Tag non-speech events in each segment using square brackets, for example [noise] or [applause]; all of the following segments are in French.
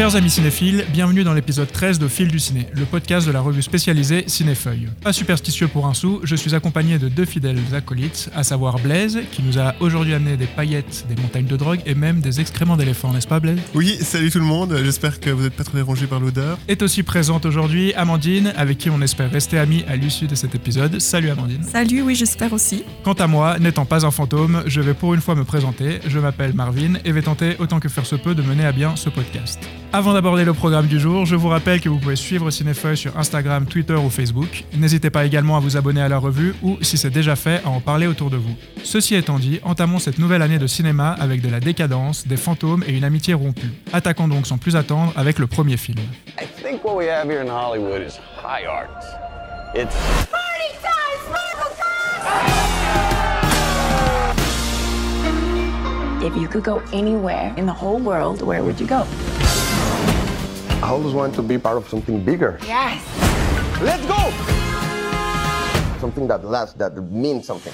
Chers amis cinéphiles, bienvenue dans l'épisode 13 de Fil du Ciné, le podcast de la revue spécialisée Cinéfeuille. Pas superstitieux pour un sou, je suis accompagné de deux fidèles acolytes, à savoir Blaise, qui nous a aujourd'hui amené des paillettes, des montagnes de drogue et même des excréments d'éléphants, n'est-ce pas Blaise? Oui, salut tout le monde, j'espère que vous n'êtes pas trop dérangés par l'odeur. Est aussi présente aujourd'hui Amandine, avec qui on espère rester amis à l'issue de cet épisode. Salut Amandine. Salut, oui, j'espère aussi. Quant à moi, n'étant pas un fantôme, je vais pour une fois me présenter. Je m'appelle Marvin et vais tenter autant que faire se peut de mener à bien ce podcast. Avant d'aborder le programme du jour, je vous rappelle que vous pouvez suivre Cinéfeuille sur Instagram, Twitter ou Facebook. N'hésitez pas également à vous abonner à la revue ou, si c'est déjà fait, à en parler autour de vous. Ceci étant dit, entamons cette nouvelle année de cinéma avec de la décadence, des fantômes et une amitié rompue. Attaquons donc sans plus attendre avec le premier film. I think what we have here in Hollywood is high art. It's Party time! Sparkle time! If you could go anywhere in the whole world, where would you go? I always want to be part of something bigger. Yes! Let's go! Something that lasts, that means something.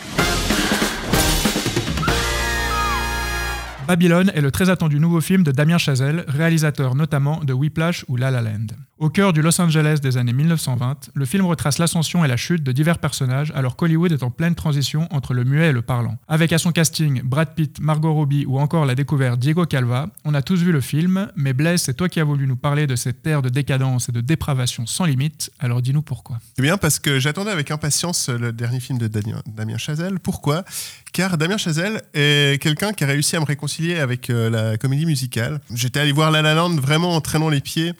Babylone est le très attendu nouveau film de Damien Chazelle, réalisateur notamment de Whiplash ou La La Land. Au cœur du Los Angeles des années 1920, le film retrace l'ascension et la chute de divers personnages alors qu'Hollywood est en pleine transition entre le muet et le parlant. Avec à son casting Brad Pitt, Margot Robbie ou encore la découverte Diego Calva, on a tous vu le film, mais Blaise, c'est toi qui as voulu nous parler de cette ère de décadence et de dépravation sans limite, alors dis-nous pourquoi. Eh bien, parce que j'attendais avec impatience le dernier film de Damien, Chazelle. Pourquoi? Car Damien Chazelle est quelqu'un qui a réussi à me réconcilier avec euh, la comédie musicale. J'étais allé voir La La Land vraiment en traînant les pieds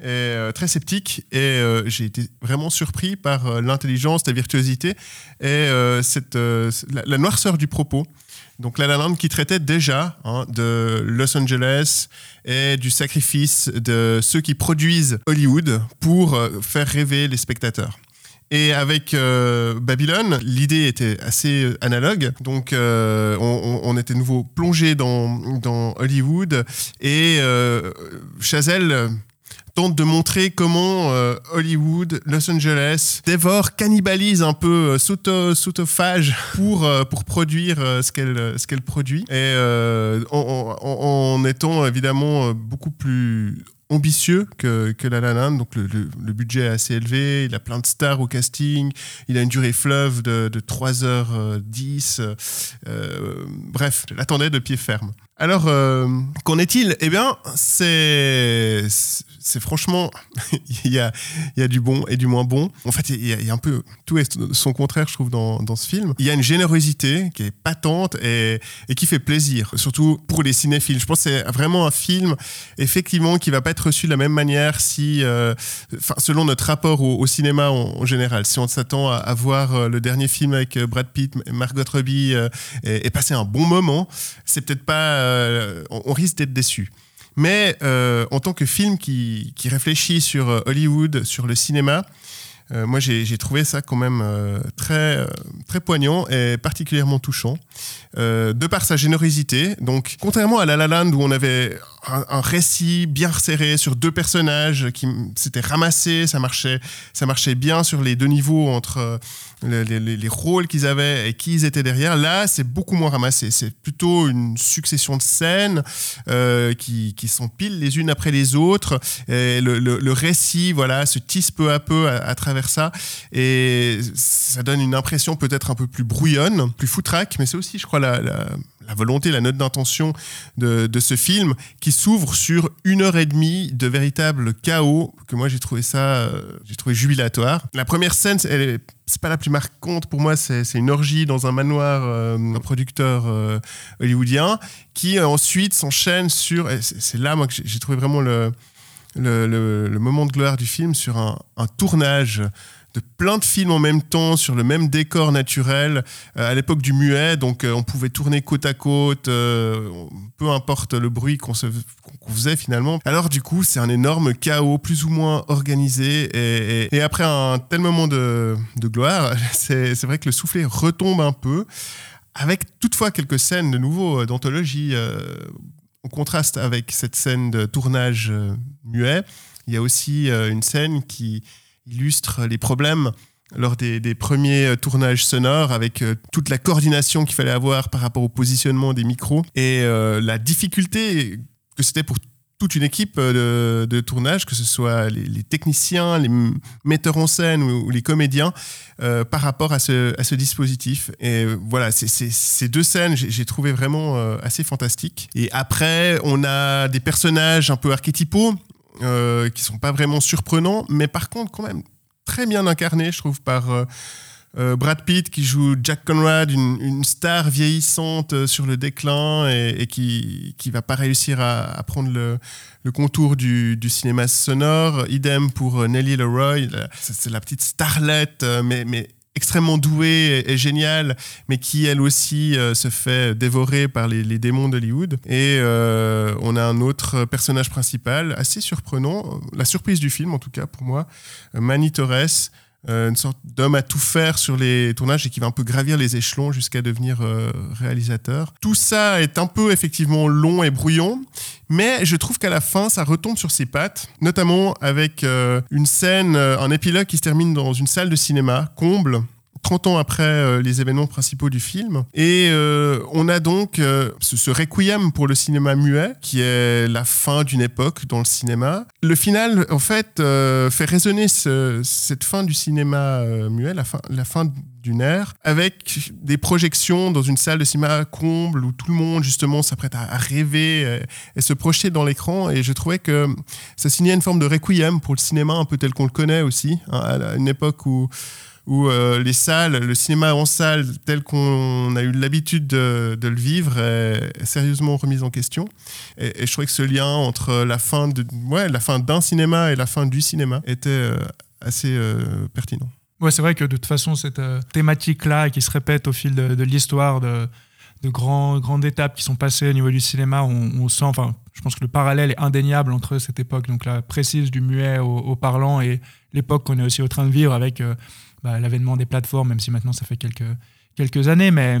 et euh, très sceptique et euh, j'ai été vraiment surpris par euh, l'intelligence, la virtuosité et cette, la, noirceur du propos. Donc La La Land qui traitait déjà hein, de Los Angeles et du sacrifice de ceux qui produisent Hollywood pour faire rêver les spectateurs. Et avec euh, Babylone, l'idée était assez analogue. Donc, on, on- était nouveau plongé dans, dans Hollywood. Et euh, Chazelle de montrer comment euh, Hollywood, Los Angeles dévore, cannibalise un peu, euh, s'auto- s'autophage pour, euh, pour produire euh, ce qu'elle ce produit. Et en, étant évidemment beaucoup plus ambitieux que, que La La Land, donc le, budget est assez élevé, il a plein de stars au casting, il a une durée fleuve de, de 3h10, euh, euh, bref, je l'attendais de pied ferme. Alors, euh, qu'en est-il? Eh bien, c'est franchement, [laughs] il y a, du bon et du moins bon. En fait, il y, a, un peu tout et son contraire, je trouve, dans, ce film. Il y a une générosité qui est patente et, qui fait plaisir, surtout pour les cinéphiles. Je pense que c'est vraiment un film, effectivement, qui va pas être reçu de la même manière si, euh, selon notre rapport au, cinéma en, général. Si on s'attend à, voir euh, le dernier film avec Brad Pitt, Margot Robbie et, et passer un bon moment, c'est peut-être pas, euh, on, risque d'être déçu. Mais euh, en tant que film qui, réfléchit sur euh, Hollywood, sur le cinéma, moi j'ai trouvé ça quand même très, très poignant et particulièrement touchant, de par sa générosité. Donc, contrairement à La La Land où on avait un, récit bien resserré sur deux personnages qui s'étaient ramassés, ça marchait, ça marchait bien sur les deux niveaux entre euh, le- les, les- les rôles qu'ils avaient et qui ils étaient derrière. Là, c'est beaucoup moins ramassé. C'est plutôt une succession de scènes euh, qui, qui s'empilent les unes après les autres. Le, récit, voilà, se tisse peu à peu à, travers ça. Et ça donne une impression peut-être un peu plus brouillonne, plus foutraque, mais c'est aussi, je crois, la- la volonté, la note d'intention de, ce film qui s'ouvre sur une heure et demie de véritable chaos que moi j'ai trouvé ça, euh, j'ai trouvé jubilatoire. La première scène, elle est c'est pas la plus marquante pour moi, c'est une orgie dans un manoir, euh, un producteur euh, hollywoodien, qui euh, ensuite s'enchaîne sur. C'est là, moi, que j'ai- trouvé vraiment le, moment de gloire du film sur un tournage de plein de films en même temps sur le même décor naturel euh, à l'époque du muet donc euh, on pouvait tourner côte à côte euh, peu importe le bruit qu'on faisait finalement. Alors du coup c'est un énorme chaos plus ou moins organisé et, après un tel moment de, gloire [laughs] c'est vrai que le soufflet retombe un peu avec toutefois quelques scènes de nouveau d'anthologie en contraste avec cette scène de tournage muet, il y a aussi une scène qui illustre les problèmes lors des, premiers euh, tournages sonores avec euh, toute la coordination qu'il fallait avoir par rapport au positionnement des micros et euh, la difficulté que c'était pour toute une équipe de, tournage, que ce soit les, techniciens, les metteurs en scène ou, les comédiens, par rapport à ce, dispositif. Et voilà, ces deux scènes, j'ai trouvé vraiment assez fantastiques. Et après, on a des personnages un peu archétypaux, euh, qui sont pas vraiment surprenants, mais par contre, quand même très bien incarnés, je trouve, par. euh, euh, Brad Pitt qui joue Jack Conrad, une, star vieillissante euh, sur le déclin et, qui qui va pas réussir à, prendre le, le contour du, du cinéma sonore. Idem pour Nellie Leroy, c'est la petite starlette, mais extrêmement douée et, géniale, mais qui elle aussi euh, se fait dévorer par les, démons d'Hollywood. Et euh, on a un autre personnage principal, assez surprenant, la surprise du film en tout cas pour moi, euh, Manny Torres, euh, une sorte d'homme à tout faire sur les tournages et qui va un peu gravir les échelons jusqu'à devenir euh, réalisateur. Tout ça est un peu effectivement long et brouillon, mais je trouve qu'à la fin, ça retombe sur ses pattes, notamment avec euh, une scène, euh, un épilogue qui se termine dans une salle de cinéma, comble. 30 ans après euh, les événements principaux du film. Et euh, on a donc euh, ce, requiem pour le cinéma muet, qui est la fin d'une époque dans le cinéma. Le final, en fait, fait résonner ce- cette fin du cinéma muet, la fin, d'une ère, avec des projections dans une salle de cinéma comble où tout le monde, justement, s'apprête à, rêver et se projeter dans l'écran. Et je trouvais que ça signait une forme de requiem pour le cinéma un peu tel qu'on le connaît aussi, hein, à une époque où où euh, les salles, le cinéma en salle tel qu'on a eu l'habitude de, le vivre est, sérieusement remis en question. Et, je trouvais que ce lien entre la fin de, ouais, la fin d'un cinéma et la fin du cinéma était euh, assez euh, pertinent. Ouais, c'est vrai que de toute façon, cette thématique-là qui se répète au fil de, l'histoire, de, de grands, grandes étapes qui sont passées au niveau du cinéma, on, sent, enfin, je pense que le parallèle est indéniable entre cette époque, donc la précise du muet au, au parlant, et l'époque qu'on est aussi en train de vivre avec bah, l'avènement des plateformes, même si maintenant ça fait quelques, quelques années, mais.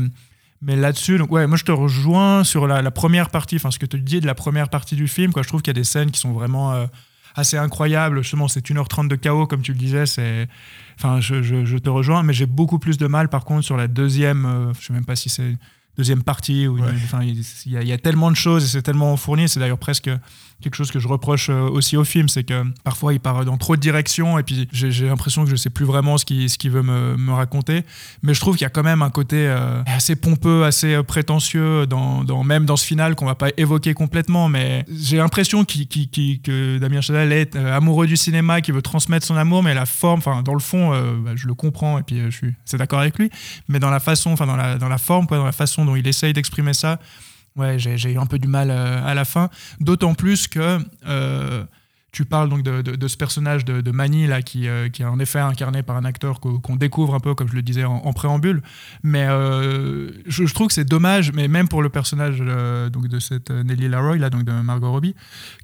Mais là-dessus, donc ouais, moi je te rejoins sur la, première partie, enfin ce que tu dis de la première partie du film. Quoi. Je trouve qu'il y a des scènes qui sont vraiment euh, assez incroyables. Justement, c'est 1h30 de chaos, comme tu le disais. C'est, enfin, je, je- je te rejoins, mais j'ai beaucoup plus de mal par contre sur la deuxième. euh, je sais même pas si c'est deuxième partie. Ouais. enfin, il il y, a- il y a tellement de choses et c'est tellement fourni. C'est d'ailleurs presque quelque chose que je reproche euh, aussi au film, c'est que parfois il part dans trop de directions et puis j'ai l'impression que je sais plus vraiment ce qu'il ce qu'il veut me, me raconter. Mais je trouve qu'il y a quand même un côté euh, assez pompeux, assez euh, prétentieux, dans, dans- même dans ce final qu'on va pas évoquer complètement. Mais j'ai l'impression qu'il- que Damien Chazelle est euh, amoureux du cinéma, qui veut transmettre son amour, mais la forme, enfin dans le fond, euh, bah, je le comprends et puis je suis c'est d'accord avec lui. Mais dans la façon, enfin dans la, dans la forme, quoi, dans la façon dont il essaye d'exprimer ça, j'ai eu un peu du mal euh, à la fin. D'autant plus que euh, tu parles donc de, ce personnage de, de Manny là, qui, euh, qui est en effet incarné par un acteur qu'o- qu'on découvre un peu, comme je le disais en, préambule. Mais euh, je, trouve que c'est dommage, mais même pour le personnage euh, donc de cette Nellie Laroy, là, donc de Margot Robbie,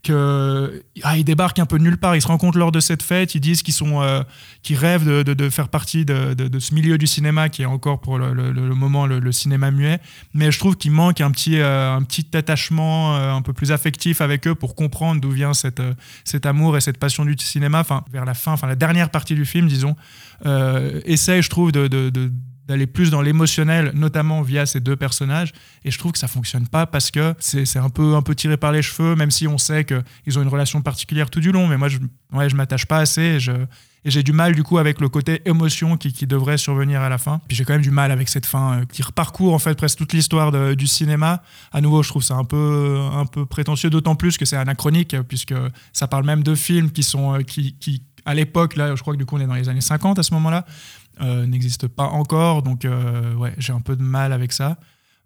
que ah, débarque un peu nulle part. Ils se rencontrent lors de cette fête. Ils disent qu'ils sont, qu'ils rêvent de, faire partie de, ce milieu du cinéma qui est encore pour le, moment le, cinéma muet. Mais je trouve qu'il manque un petit, un petit attachement un peu plus affectif avec eux pour comprendre d'où vient cette, cet amour et cette passion du cinéma. Enfin, vers la fin, enfin la dernière partie du film, disons, euh, essaye, je trouve, d'aller plus dans l'émotionnel, notamment via ces deux personnages. Et je trouve que ça fonctionne pas parce que c'est, un peu un peu tiré par les cheveux, même si on sait qu'ils ont une relation particulière tout du long. Mais moi, je, ouais, je m'attache pas assez. Je, et j'ai du mal du coup avec le côté émotion qui, devrait survenir à la fin. Puis j'ai quand même du mal avec cette fin euh, qui reparcourt en fait presque toute l'histoire du cinéma. À nouveau, je trouve ça un peu, un peu prétentieux, d'autant plus que c'est anachronique, euh, puisque ça parle même de films qui sont, euh, qui, à l'époque, là, je crois que du coup on est dans les années 50 à ce moment-là, euh, n'existent pas encore. Donc euh, ouais, j'ai un peu de mal avec ça.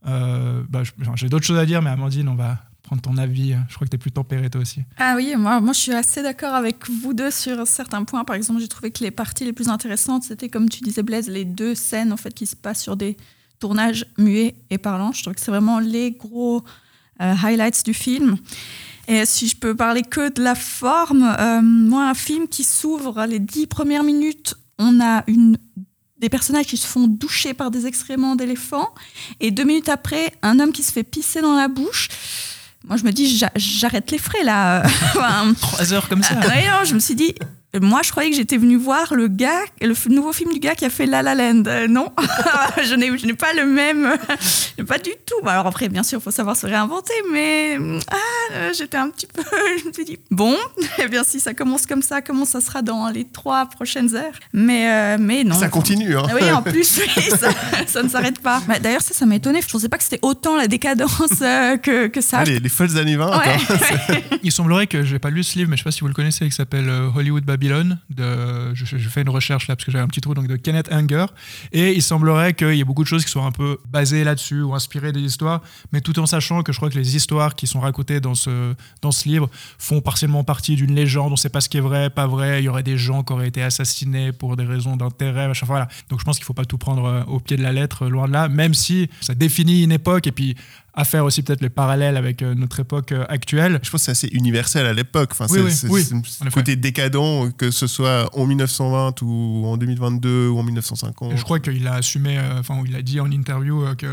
Euh, bah, j'ai d'autres choses à dire, mais Amandine, on va prendre ton avis. Je crois que tu es plus tempérée toi aussi. Ah oui, moi, moi je suis assez d'accord avec vous deux sur certains points. Par exemple, j'ai trouvé que les parties les plus intéressantes, c'était comme tu disais Blaise, les deux scènes en fait qui se passent sur des tournages muets et parlants. Je trouve que c'est vraiment les gros euh, highlights du film. Et si je peux parler que de la forme, euh, moi, un film qui s'ouvre les dix premières minutes, on a une des personnages qui se font doucher par des excréments d'éléphants, et deux minutes après, un homme qui se fait pisser dans la bouche. Moi, je me dis, j'a- j'arrête les frais là. [laughs] Enfin, Trois heures comme ça. [laughs] ouais, non, je me suis dit, moi, je croyais que j'étais venue voir le gars, le nouveau film du gars qui a fait La La Land. Euh, non, [laughs] je n'ai je n'ai pas le même, [laughs] pas du tout. Alors après, bien sûr, il faut savoir se réinventer, mais ah, euh, j'étais un petit peu, [laughs] je me suis dit, bon, eh bien si ça commence comme ça, comment ça sera dans les trois prochaines heures? Mais, euh, mais non. Ça continue. Hein. Oui, en plus, oui, ça, ça ne s'arrête pas. Bah, D'ailleurs, ça, ça m'a étonné. Je ne pensais pas que c'était autant la décadence euh, que, que ça. Ah, les, les folles années 20. Ouais. attends. Il semblerait que j'ai pas lu ce livre, mais je sais pas si vous le connaissez, qui s'appelle Hollywood Babylon. De, je, fais une recherche là parce que j'avais un petit trou donc de Kenneth Anger. Et il semblerait qu'il y ait beaucoup de choses qui sont un peu basées là-dessus ou inspirées des histoires, mais tout en sachant que je crois que les histoires qui sont racontées dans ce dans ce livre font partiellement partie d'une légende. On sait pas ce qui est vrai, pas vrai. Il y aurait des gens qui auraient été assassinés pour des raisons d'intérêt, machin. Donc je pense qu'il faut pas tout prendre euh, au pied de la lettre, euh, loin de là. Même si ça définit une époque et puis à faire aussi peut-être les parallèles avec euh, notre époque euh, actuelle. Je pense que c'est assez universel à l'époque. Enfin, Oui, c'est, oui, côté décadent, que ce soit en 1920 ou en 2022 ou en 1950. Et je crois qu'il a assumé, euh, enfin, il a dit en interview que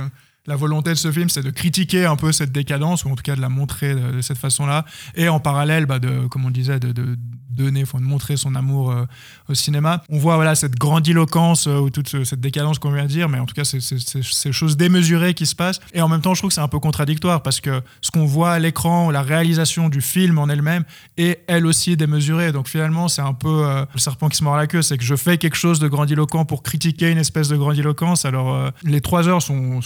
la volonté de ce film, c'est de critiquer un peu cette décadence, ou en tout cas de la montrer de, cette façon-là, et en parallèle, bah, de, comme on disait, de, de donner, de montrer son amour euh, au cinéma. On voit voilà cette grandiloquence euh, ou toute ce- cette décadence qu'on vient de dire, mais en tout cas, c'est ces choses démesurées qui se passent. Et en même temps, je trouve que c'est un peu contradictoire parce que ce qu'on voit à l'écran, la réalisation du film en elle-même, est elle aussi démesurée. Donc finalement, c'est un peu euh, le serpent qui se mord la queue, c'est que je fais quelque chose de grandiloquent pour critiquer une espèce de grandiloquence. Alors euh, les trois heures sont,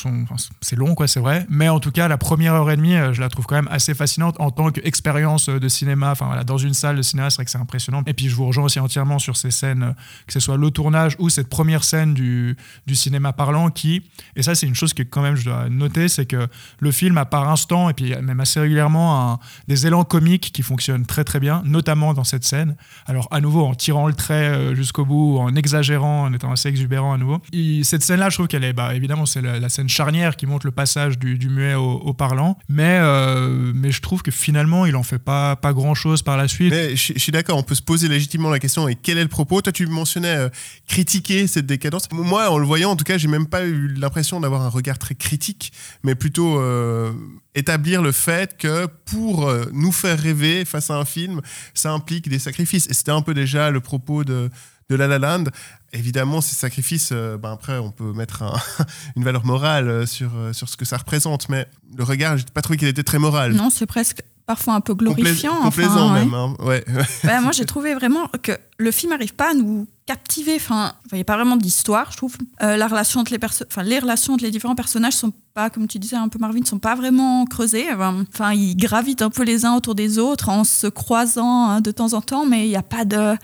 c'est long, quoi, c'est vrai, mais en tout cas, la première heure et demie, euh, je la trouve quand même assez fascinante en tant qu'expérience euh, de cinéma. Enfin voilà, dans une salle de cinéma, c'est vrai que c'est impressionnant. Et puis je vous rejoins aussi entièrement sur ces scènes, euh, que ce soit le tournage ou cette première scène du, du cinéma parlant qui, et ça c'est une chose que quand même je dois noter, c'est que le film a par instant, et puis même assez régulièrement, un- des élans comiques qui fonctionnent très très bien, notamment dans cette scène. Alors à nouveau en tirant le trait jusqu'au bout, en exagérant, en étant assez exubérant à nouveau. Et cette scène-là, je trouve qu'elle est, bah, évidemment, c'est la scène charnière montre le passage du, muet au, parlant, mais, euh, mais je trouve que finalement, il en fait pas, pas grand-chose par la suite. Mais je, suis d'accord, on peut se poser légitimement la question et quel est le propos? Toi, tu mentionnais euh, critiquer cette décadence. Moi, en le voyant, en tout cas, j'ai même pas eu l'impression d'avoir un regard très critique, mais plutôt euh, établir le fait que pour nous faire rêver face à un film, ça implique des sacrifices. Et c'était un peu déjà le propos de, de La La Land. Évidemment, ces sacrifices, euh, ben après, on peut mettre un- [laughs] une valeur morale euh, sur, euh, sur ce que ça représente, mais le regard, j'ai pas trouvé qu'il était très moral. Non, c'est presque parfois un peu Complais- glorifiant. enfin, complaisant ouais. même. hein. Ouais. Bah, moi, [laughs] j'ai trouvé vraiment que le film n'arrive pas à nous captiver. Enfin, il n'y a pas vraiment d'histoire, je trouve. Euh, la relation entre les enfin, les relations entre les différents personnages sont pas, comme tu disais un peu Marvin, sont pas vraiment creusées. Enfin, ils gravitent un peu les uns autour des autres en se croisant hein, de temps en temps, mais il n'y a pas de,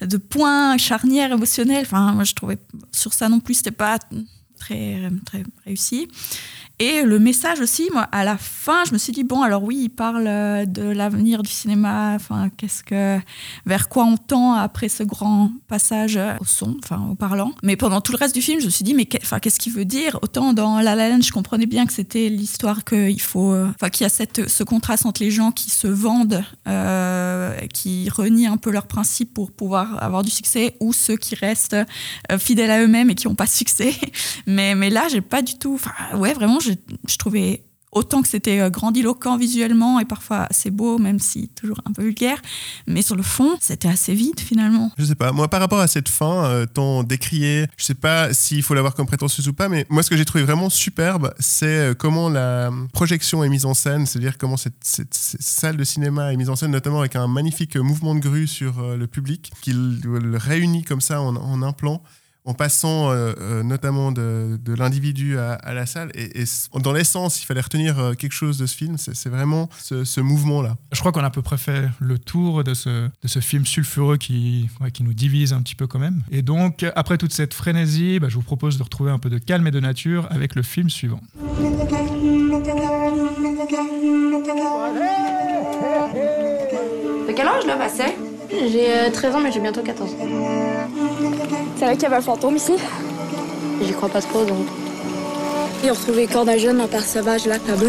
de point charnière émotionnel. Enfin, moi, je trouvais sur ça non plus, c'était pas très, très réussi. Et le message aussi, moi, à la fin, je me suis dit bon, alors oui, il parle euh, de l'avenir du cinéma. Enfin, qu'est-ce que, vers quoi on tend après ce grand passage euh, au son, enfin au parlant. Mais pendant tout le reste du film, je me suis dit mais qu'est-ce qu'il veut dire? Autant dans La La Land, je comprenais bien que c'était l'histoire qu'il faut, euh, enfin qu'il y a cette, ce contraste entre les gens qui se vendent, qui renient un peu leurs principes pour pouvoir avoir du succès, ou ceux qui restent fidèles à eux-mêmes et qui n'ont pas de succès. [laughs] Mais, mais là, j'ai pas du tout. Enfin, ouais, vraiment, je trouvais autant que c'était euh, grandiloquent visuellement et parfois assez beau, même si toujours un peu vulgaire. Mais sur le fond, c'était assez vide finalement. Je sais pas. Moi, par rapport à cette fin, euh, tant décriée, je sais pas s'il faut l'avoir comme prétentieuse ou pas, mais moi, ce que j'ai trouvé vraiment superbe, c'est euh, comment la projection est mise en scène, c'est-à-dire comment cette, salle de cinéma est mise en scène, notamment avec un magnifique mouvement de grue sur euh, le public, qui le, le réunit comme ça en, en un plan. En passant euh, euh, notamment de, de l'individu à, à la salle. Et, dans l'essence, il fallait retenir euh, quelque chose de ce film. C'est vraiment ce, ce mouvement-là. Je crois qu'on a à peu près fait le tour de ce, de ce film sulfureux qui, ouais, qui nous divise un petit peu quand même. Et donc, après toute cette frénésie, bah, je vous propose de retrouver un peu de calme et de nature avec le film suivant. T'as quel âge là, Vasset? J'ai euh, 13 ans, mais j'ai bientôt 14. C'est vrai qu'il y avait un fantôme ici. J'y crois pas trop, donc. Ils ont retrouvé le corps d'un jeune en père sauvage là, là-bas.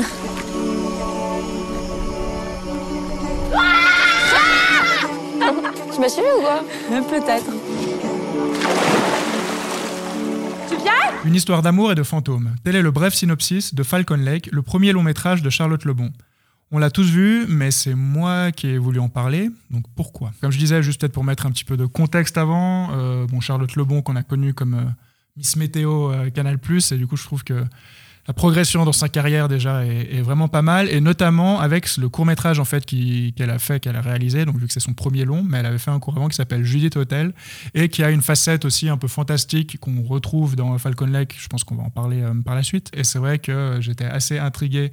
Tu m'as suivi ou quoi? Peut-être. Une histoire d'amour et de fantômes. Tel est le bref synopsis de Falcon Lake, le premier long métrage de Charlotte Lebon. On l'a tous vu, mais c'est moi qui ai voulu en parler. Donc pourquoi? Comme je disais, juste peut-être pour mettre un petit peu de contexte avant, euh, bon, Charlotte Lebon, qu'on a connue comme euh, Miss Météo euh, Canal, et du coup, je trouve que la progression dans sa carrière déjà est, vraiment pas mal, et notamment avec le court métrage en fait qu'elle a fait, qu'elle a réalisé. Donc vu que c'est son premier long, mais elle avait fait un court avant qui s'appelle Judith Hotel et qui a une facette aussi un peu fantastique qu'on retrouve dans Falcon Lake. Je pense qu'on va en parler par la suite. Et c'est vrai que j'étais assez intrigué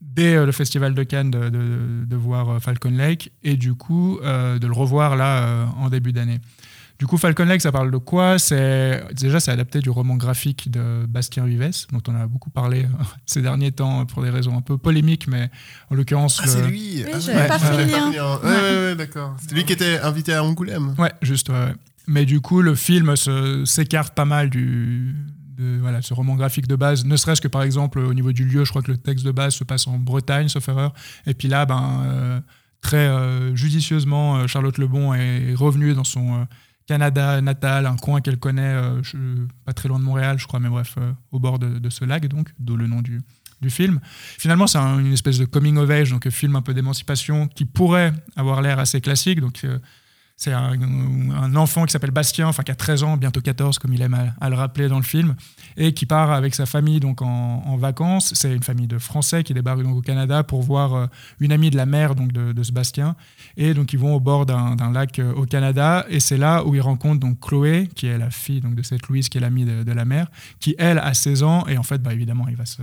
dès euh, le Festival de Cannes de, voir euh, Falcon Lake et du coup euh, de le revoir là en début d'année. Du coup, Falcon Lake, ça parle de quoi? C'est déjà c'est adapté du roman graphique de Bastien Vives, dont on a beaucoup parlé ces derniers temps pour des raisons un peu polémiques, mais en l'occurrence. Ah, c'est lui. Oui, j'avais pas fait le Ouais, ouais, d'accord. C'est lui qui était invité à Angoulême. Ouais, juste. Mais du coup, le film s'écarte pas mal du, ce roman graphique de base, ne serait-ce que par exemple au niveau du lieu, je crois que le texte de base se passe en Bretagne, sauf erreur. Et puis là, ben, euh, très euh, judicieusement, euh, Charlotte Lebon est revenue dans son Canada natal, un coin qu'elle connaît, pas très loin de Montréal, je crois, mais bref, au bord de, ce lac, donc, d'où le nom du, du film. Finalement, c'est une espèce de coming of age, donc un film un peu d'émancipation qui pourrait avoir l'air assez classique. Donc, c'est un, enfant qui s'appelle Bastien, enfin qui a 13 ans, bientôt 14, comme il aime à, le rappeler dans le film, et qui part avec sa famille donc en, vacances. C'est une famille de Français qui débarque donc au Canada pour voir euh, une amie de la mère donc de, de Bastien. Et donc ils vont au bord d'un lac euh, au Canada, et c'est là où ils rencontrent donc Chloé, qui est la fille donc de cette Louise, qui est l'amie de, la mère, qui elle a 16 ans, et en fait, bah, évidemment, il va se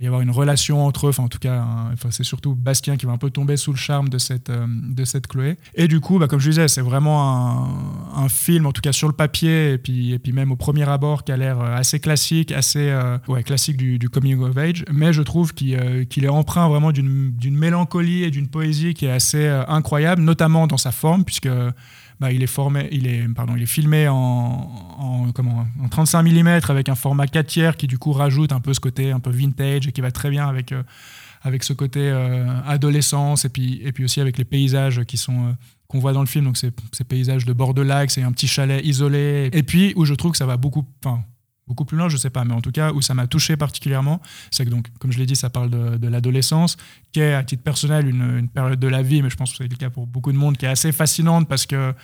il va y avoir une relation entre eux. Enfin, en tout cas, c'est surtout Bastien qui va un peu tomber sous le charme de cette, euh, de cette Chloé. Et du coup, bah, comme je disais, c'est vraiment un, film, en tout cas sur le papier, et puis, et puis même au premier abord, qui a l'air euh, assez classique, assez euh, ouais, classique du, du, coming of age. Mais je trouve qu'il est empreint vraiment d'une mélancolie et d'une poésie qui est assez incroyable, notamment dans sa forme, puisque bah, il, est formé, il, est, pardon, il est filmé en, en, comment, en 35 mm avec un format 4 tiers qui du coup rajoute un peu ce côté un peu vintage et qui va très bien avec, euh, avec ce côté euh, adolescence et puis, et puis aussi avec les paysages qui sont... Euh, qu'on voit dans le film, donc ces, ces paysages de bord de lac, c'est un petit chalet isolé. Et puis où je trouve que ça va beaucoup, beaucoup plus loin, je sais pas, mais en tout cas où ça m'a touché particulièrement, c'est que donc, comme je l'ai dit, ça parle de, l'adolescence, qui est à titre personnel une, période de la vie, mais je pense que c'est le cas pour beaucoup de monde, qui est assez fascinante parce que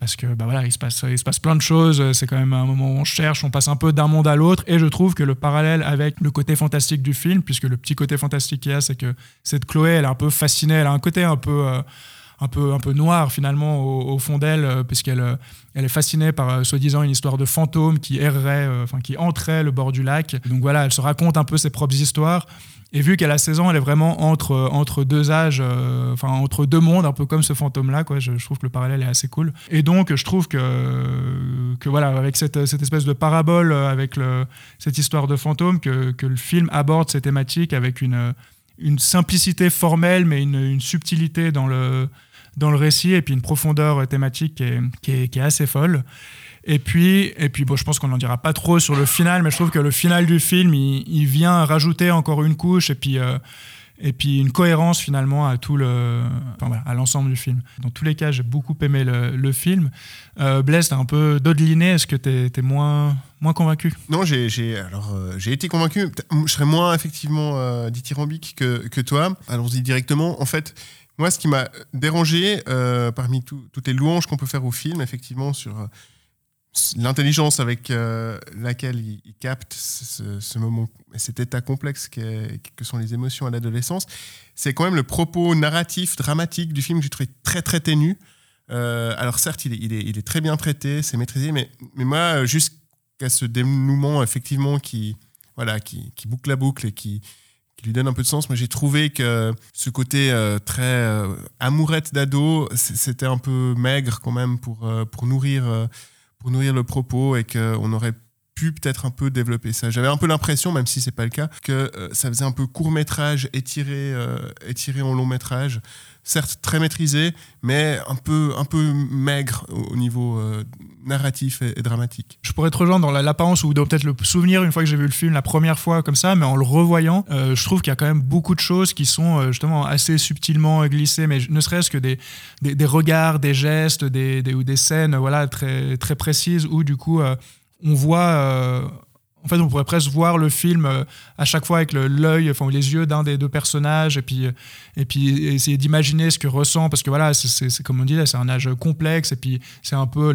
parce que bah voilà, il se passe il se passe plein de choses, c'est quand même un moment où on cherche, on passe un peu d'un monde à l'autre, et je trouve que le parallèle avec le côté fantastique du film, puisque le petit côté fantastique qu'il y a, c'est que cette Chloé, elle est un peu fascinée, elle a un côté un peu euh, un peu, un peu noire finalement au, fond d'elle, euh, puisqu'elle euh, elle est fascinée par euh, soi-disant une histoire de fantôme qui errait, enfin qui entrait le bord du lac. Donc voilà, elle se raconte un peu ses propres histoires. Et vu qu'elle a 16 ans, elle est vraiment entre, entre deux âges, enfin entre deux mondes, un peu comme ce fantôme-là. Quoi. Je, trouve que le parallèle est assez cool. Et donc, je trouve que, que voilà, avec cette, cette espèce de parabole, avec cette histoire de fantôme, que, que le film aborde ces thématiques avec une, une simplicité formelle, mais une, une subtilité dans le, dans le récit et puis une profondeur thématique qui est, assez folle. Et puis, et puis bon, je pense qu'on n'en dira pas trop sur le final, mais je trouve que le final du film, il, vient rajouter encore une couche et puis, euh, et puis une cohérence finalement à tout le, à l'ensemble du film. Dans tous les cas, j'ai beaucoup aimé le, film. Euh, Blaise, t'as un peu dodeliné. Est-ce que t'es es moins moins convaincu? Non, euh, j'ai été convaincu. Je serais moins effectivement euh, dithyrambique que, que toi. Allons-y directement. En fait, moi, ce qui m'a dérangé euh, parmi toutes les louanges qu'on peut faire au film, effectivement, sur euh, l'intelligence avec euh, laquelle il, capte ce, moment, cet état complexe que sont les émotions à l'adolescence, c'est quand même le propos narratif, dramatique du film que j'ai trouvé très, très ténu. alors certes, il est, très bien traité, c'est maîtrisé, mais, mais moi, jusqu'à ce dénouement, effectivement, qui, voilà, qui boucle la boucle et qui, qui lui donne un peu de sens. Moi, j'ai trouvé que ce côté euh, très euh, amourette d'ado, c'était un peu maigre quand même pour, euh, nourrir, le propos et qu'on aurait pu peut-être un peu développer ça. J'avais un peu l'impression, même si c'est pas le cas, que ça faisait un peu court métrage étiré, étiré en long métrage certes très maîtrisé, mais un peu, un peu maigre au, niveau narratif et, dramatique. Je pourrais te rejoindre dans l'apparence ou dans peut-être le souvenir une fois que j'ai vu le film la première fois comme ça, mais en le revoyant, euh, je trouve qu'il y a quand même beaucoup de choses qui sont euh, justement assez subtilement glissées, mais ne serait-ce que des, des, regards, des gestes, des, ou des scènes voilà, très, très précises où du coup on voit En fait, on pourrait presque voir le film euh, à chaque fois avec l'œil, enfin les yeux d'un des deux personnages, et puis euh, et puis essayer d'imaginer ce que ressent, parce que voilà, c'est- comme on dit c'est un âge complexe, et puis c'est un peu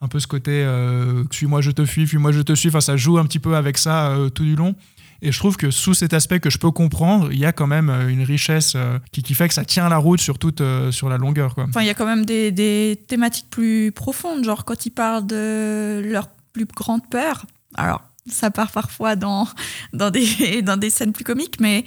un peu ce côté euh, suis-moi je te fuis, fuis-moi je te suis. Enfin, ça joue un petit peu avec ça euh, tout du long. Et je trouve que sous cet aspect que je peux comprendre, il y a quand même une richesse qui, qui fait que ça tient la route sur toute sur la longueur. Quoi. Enfin, il y a quand même des, des thématiques plus profondes, genre quand ils parlent de leur plus grande peur. Alors, ça part parfois dans, dans, des, [laughs] dans des scènes plus comiques, mais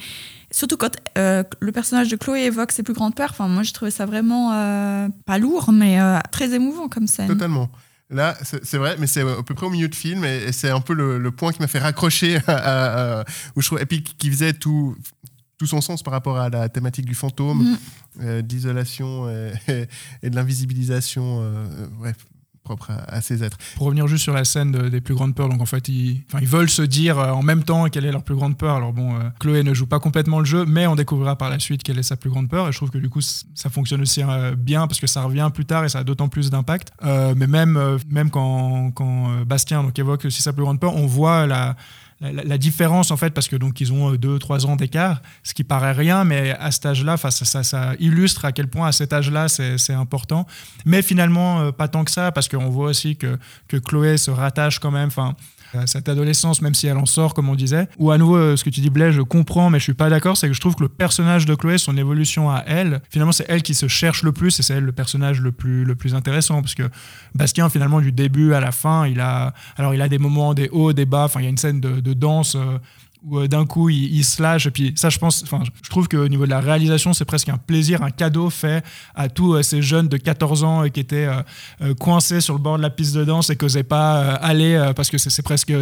surtout quand euh, le personnage de Chloé évoque ses plus grandes peurs. Enfin, moi, j'ai trouvé ça vraiment euh, pas lourd, mais euh, très émouvant comme scène. Totalement. Là, c'est vrai, mais c'est à peu près au milieu de film, et, et c'est un peu le, le point qui m'a fait raccrocher, à, à- à- où je trouve, et puis qui faisait tout, tout son sens par rapport à la thématique du fantôme, Mhm. euh, de l'isolation et, et- et de l'invisibilisation, euh, ouais, à, ces êtres. Pour revenir juste sur la scène de- des plus grandes peurs, donc en fait, ils, veulent se dire euh, en même temps quelle est leur plus grande peur. Alors bon, euh, Chloé ne joue pas complètement le jeu, mais on découvrira par la suite quelle est sa plus grande peur. Et je trouve que du coup, ça fonctionne aussi euh, bien parce que ça revient plus tard et ça a d'autant plus d'impact. Mais même, quand, quand Bastien donc, évoque aussi sa plus grande peur, on voit la, la, différence en fait parce que donc ils ont 2-3 ans d'écart, ce qui paraît rien, mais à cet âge-là, ça, ça, ça illustre à quel point à cet âge-là c'est c'est important. Mais finalement, euh, pas tant que ça, parce qu'on voit aussi que, que Chloé se rattache quand même enfin, à cette adolescence, même si elle en sort, comme on disait. Ou à nouveau, euh, ce que tu dis, Blaise, je comprends, mais je suis pas d'accord, c'est que je trouve que le personnage de Chloé, son évolution à elle, finalement, c'est elle qui se cherche le plus et c'est elle le personnage le plus, le plus intéressant, parce que Bastien, finalement, du début à la fin, il a, alors il a des moments, des hauts, des bas, enfin, il y a une scène de, de danse. euh, où euh, d'un coup il, il se lâche. Et puis ça je pense enfin je trouve qu'au niveau de la réalisation c'est presque un plaisir un cadeau fait à tous euh, ces jeunes de 14 ans euh, qui étaient coincés sur le bord de la piste de danse et qui n'osaient pas aller parce que c'est presque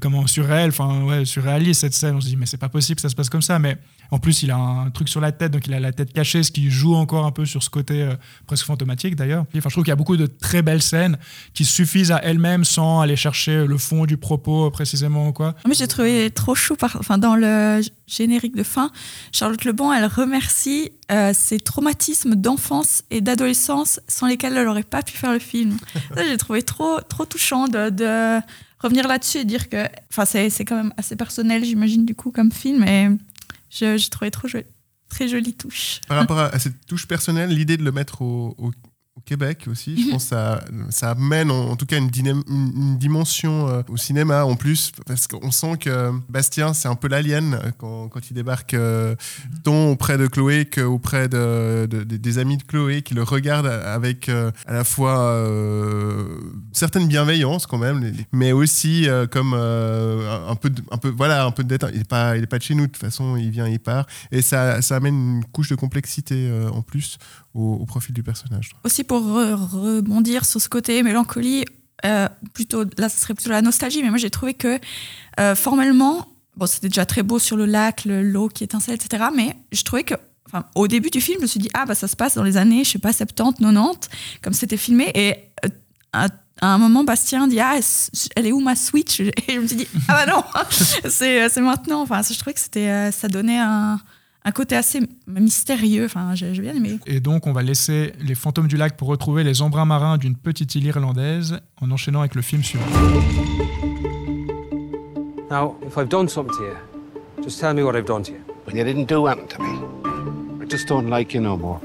comment surréel. Enfin ouais surréaliste cette scène. On se dit mais c'est pas possible ça se passe comme ça. Mais en plus il a un truc sur la tête donc il a la tête cachée ce qui joue encore un peu sur ce côté presque fantomatique d'ailleurs. Enfin je trouve qu'il y a beaucoup de très belles scènes qui suffisent à elles-mêmes sans aller chercher le fond du propos précisément quoi. Mais j'ai trouvé trop chou, par... enfin, dans le générique de fin, Charlotte Lebon, elle remercie euh, ses traumatismes d'enfance et d'adolescence sans lesquels elle n'aurait pas pu faire le film. [laughs] Ça, j'ai trouvé trop, trop touchant de, de revenir là-dessus et dire que, enfin, c'est quand même assez personnel, j'imagine, du coup, comme film, et je- j'ai trouvé trop joli, très jolie touche. Par rapport [laughs] à, à cette touche personnelle, l'idée de le mettre au Québec aussi, je pense que ça, ça amène en, en tout cas une, dynam- une- une dimension euh, au cinéma en plus, parce qu'on sent que Bastien, c'est un peu l'alien euh, quand, quand il débarque, euh, tant auprès de Chloé qu'auprès de, de- de- des amis de Chloé qui le regardent avec euh, à la fois certaine bienveillance quand même, mais aussi comme un, peu, de, un peu, voilà, un peu de détente. Il n'est pas, il est pas de chez nous, de toute façon, il vient, il part. Et ça, ça amène une couche de complexité en plus au, profil du personnage. Aussi pour re- rebondir sur ce côté mélancolie, euh, plutôt là ce serait plutôt la nostalgie, mais moi j'ai trouvé que euh, formellement, bon c'était déjà très beau sur le lac, le- l'eau qui étincelle, etc. Mais je trouvais que, enfin, au début du film, je me suis dit ah bah ça se passe dans les années, je sais pas 70, 90, comme c'était filmé, et euh, à, un moment Bastien dit ah elle est où ma Switch? [laughs] Et je me suis dit ah bah non, [laughs] c'est maintenant. Enfin je trouvais que c'était ça donnait un un côté assez mystérieux. Enfin, j'ai bien aimé. Et donc, on va laisser les fantômes du lac pour retrouver les embruns marins d'une petite île irlandaise en enchaînant avec le film suivant. Now, if I've done something to you, just tell me what I've done to you. When you didn't do anything to me, I just don't like you no more.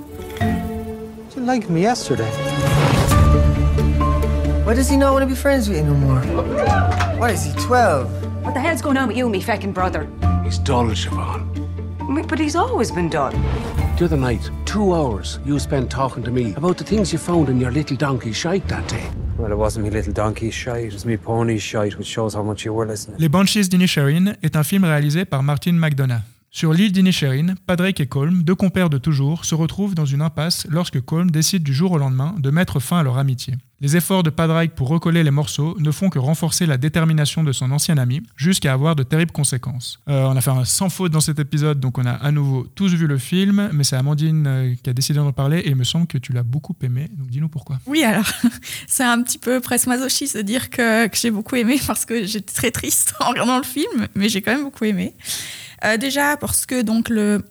You liked me yesterday? Why does he not want to be friends with you no more? Why is he 12? What the hell's going on with you and me feckin' brother? He's dull, Siobhan. Me- But he's always been done. The other night, two hours you spent talking to me about the things you found in your little donkey shite that day. Well, it wasn't me little donkey's shite, it was me pony's shite, which shows how much you were listening. Les Banshees d'Inisherin est un film réalisé par Martin McDonough. Sur l'île d'Inisherin, Padraig et Colm, deux compères de toujours, se retrouvent dans une impasse lorsque Colm décide du jour au lendemain de mettre fin à leur amitié. Les efforts de Padraig pour recoller les morceaux ne font que renforcer la détermination de son ancien ami, jusqu'à avoir de terribles conséquences. Euh, on a fait un sans faute dans cet épisode, donc on a à nouveau tous vu le film, mais c'est Amandine euh, qui a décidé d'en parler et il me semble que tu l'as beaucoup aimé, donc dis-nous pourquoi. Oui, alors, [laughs] c'est un petit peu presque masochiste de dire que, j'ai beaucoup aimé parce que j'étais très triste en regardant le film, mais j'ai quand même beaucoup aimé. Euh, déjà parce que donc le,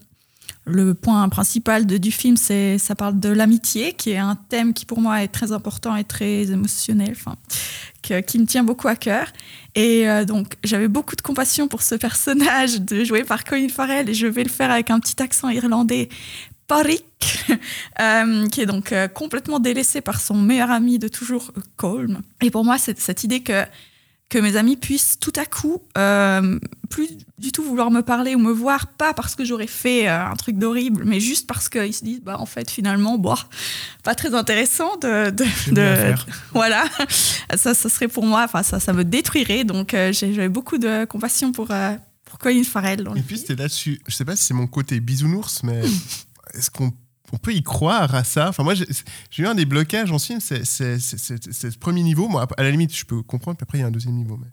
le point principal du film, c'est ça parle de l'amitié, qui est un thème qui pour moi est très important et très émotionnel, qui me tient beaucoup à cœur. Et euh, donc j'avais beaucoup de compassion pour ce personnage de joué par Colin Farrell, et je vais le faire avec un petit accent irlandais. Parik, [laughs] euh, qui est donc euh, complètement délaissé par son meilleur ami de toujours, Colm. Et pour moi, c'est cette idée que que mes amis puissent tout à coup euh, plus du tout vouloir me parler ou me voir, pas parce que j'aurais fait euh, un truc d'horrible, mais juste parce qu'ils se disent, bah en fait finalement, bon, [laughs] pas très intéressant de, de, [laughs] voilà, ça, ça serait pour moi, enfin ça, ça me détruirait, donc euh, j'ai- j'avais beaucoup de compassion pour euh, pour Colin Farrell. dans Et puis c'était là-dessus. Je sais pas si c'est mon côté bisounours, mais [laughs] est-ce qu'on on peut y croire à ça Enfin, moi, j'ai eu un des blocages en film, c'est ce premier niveau. Moi, à la limite, je peux comprendre, puis après, il y a un deuxième niveau. Mais,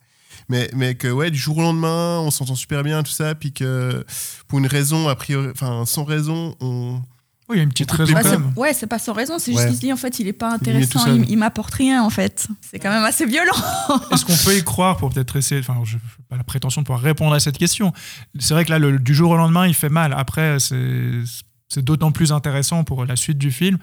mais, mais que, ouais, du jour au lendemain, on s'entend super bien, tout ça, puis que pour une raison, a priori, enfin, sans raison, on. Oui, il y a une petite raison quand même. ouais, c'est pas sans raison, c'est Ouais. juste qu'il se dit en fait il est pas intéressant, il, il m'apporte rien en fait. C'est quand même assez violent. [laughs] Est-ce qu'on peut y croire pour peut-être essayer Enfin, je n'ai pas la prétention de pouvoir répondre à cette question. C'est vrai que là, le- du jour au lendemain, il fait mal. Après, c'est c'est d'autant plus intéressant pour la suite du film.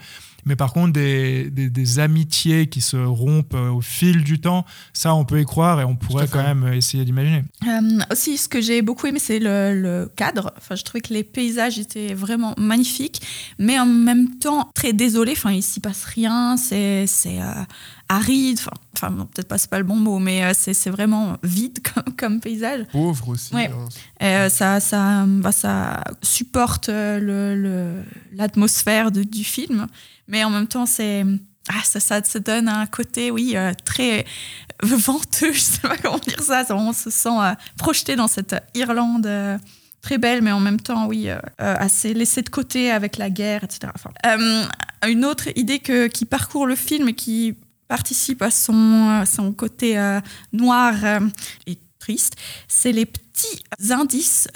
Mais par contre, des, des, des amitiés qui se rompent euh, au fil du temps, ça, on peut y croire et on pourrait quand même essayer d'imaginer. Euh, aussi, ce que j'ai beaucoup aimé, c'est le, le cadre. Enfin, je trouvais que les paysages étaient vraiment magnifiques, mais en même temps très désolés. Enfin, il s'y passe rien, c'est c'est, euh, aride. Enfin, peut-être pas, c'est pas le bon mot, mais euh, c'est c'est vraiment vide [laughs] comme, comme paysage. Pauvre aussi. Ouais. hein. Euh, ça, ça, bah, ça supporte le- le- l'atmosphère du film, mais en même temps, c'est ah, ça, ça donne un côté, oui, euh, très venteux, [laughs] je sais pas comment dire ça. on se sent euh, projeté dans cette Irlande euh, très belle, mais en même temps, oui, assez laissée de côté avec la guerre, etc. Une autre idée qui parcourt le film et qui participe à son, côté noir et triste, c'est les petits indices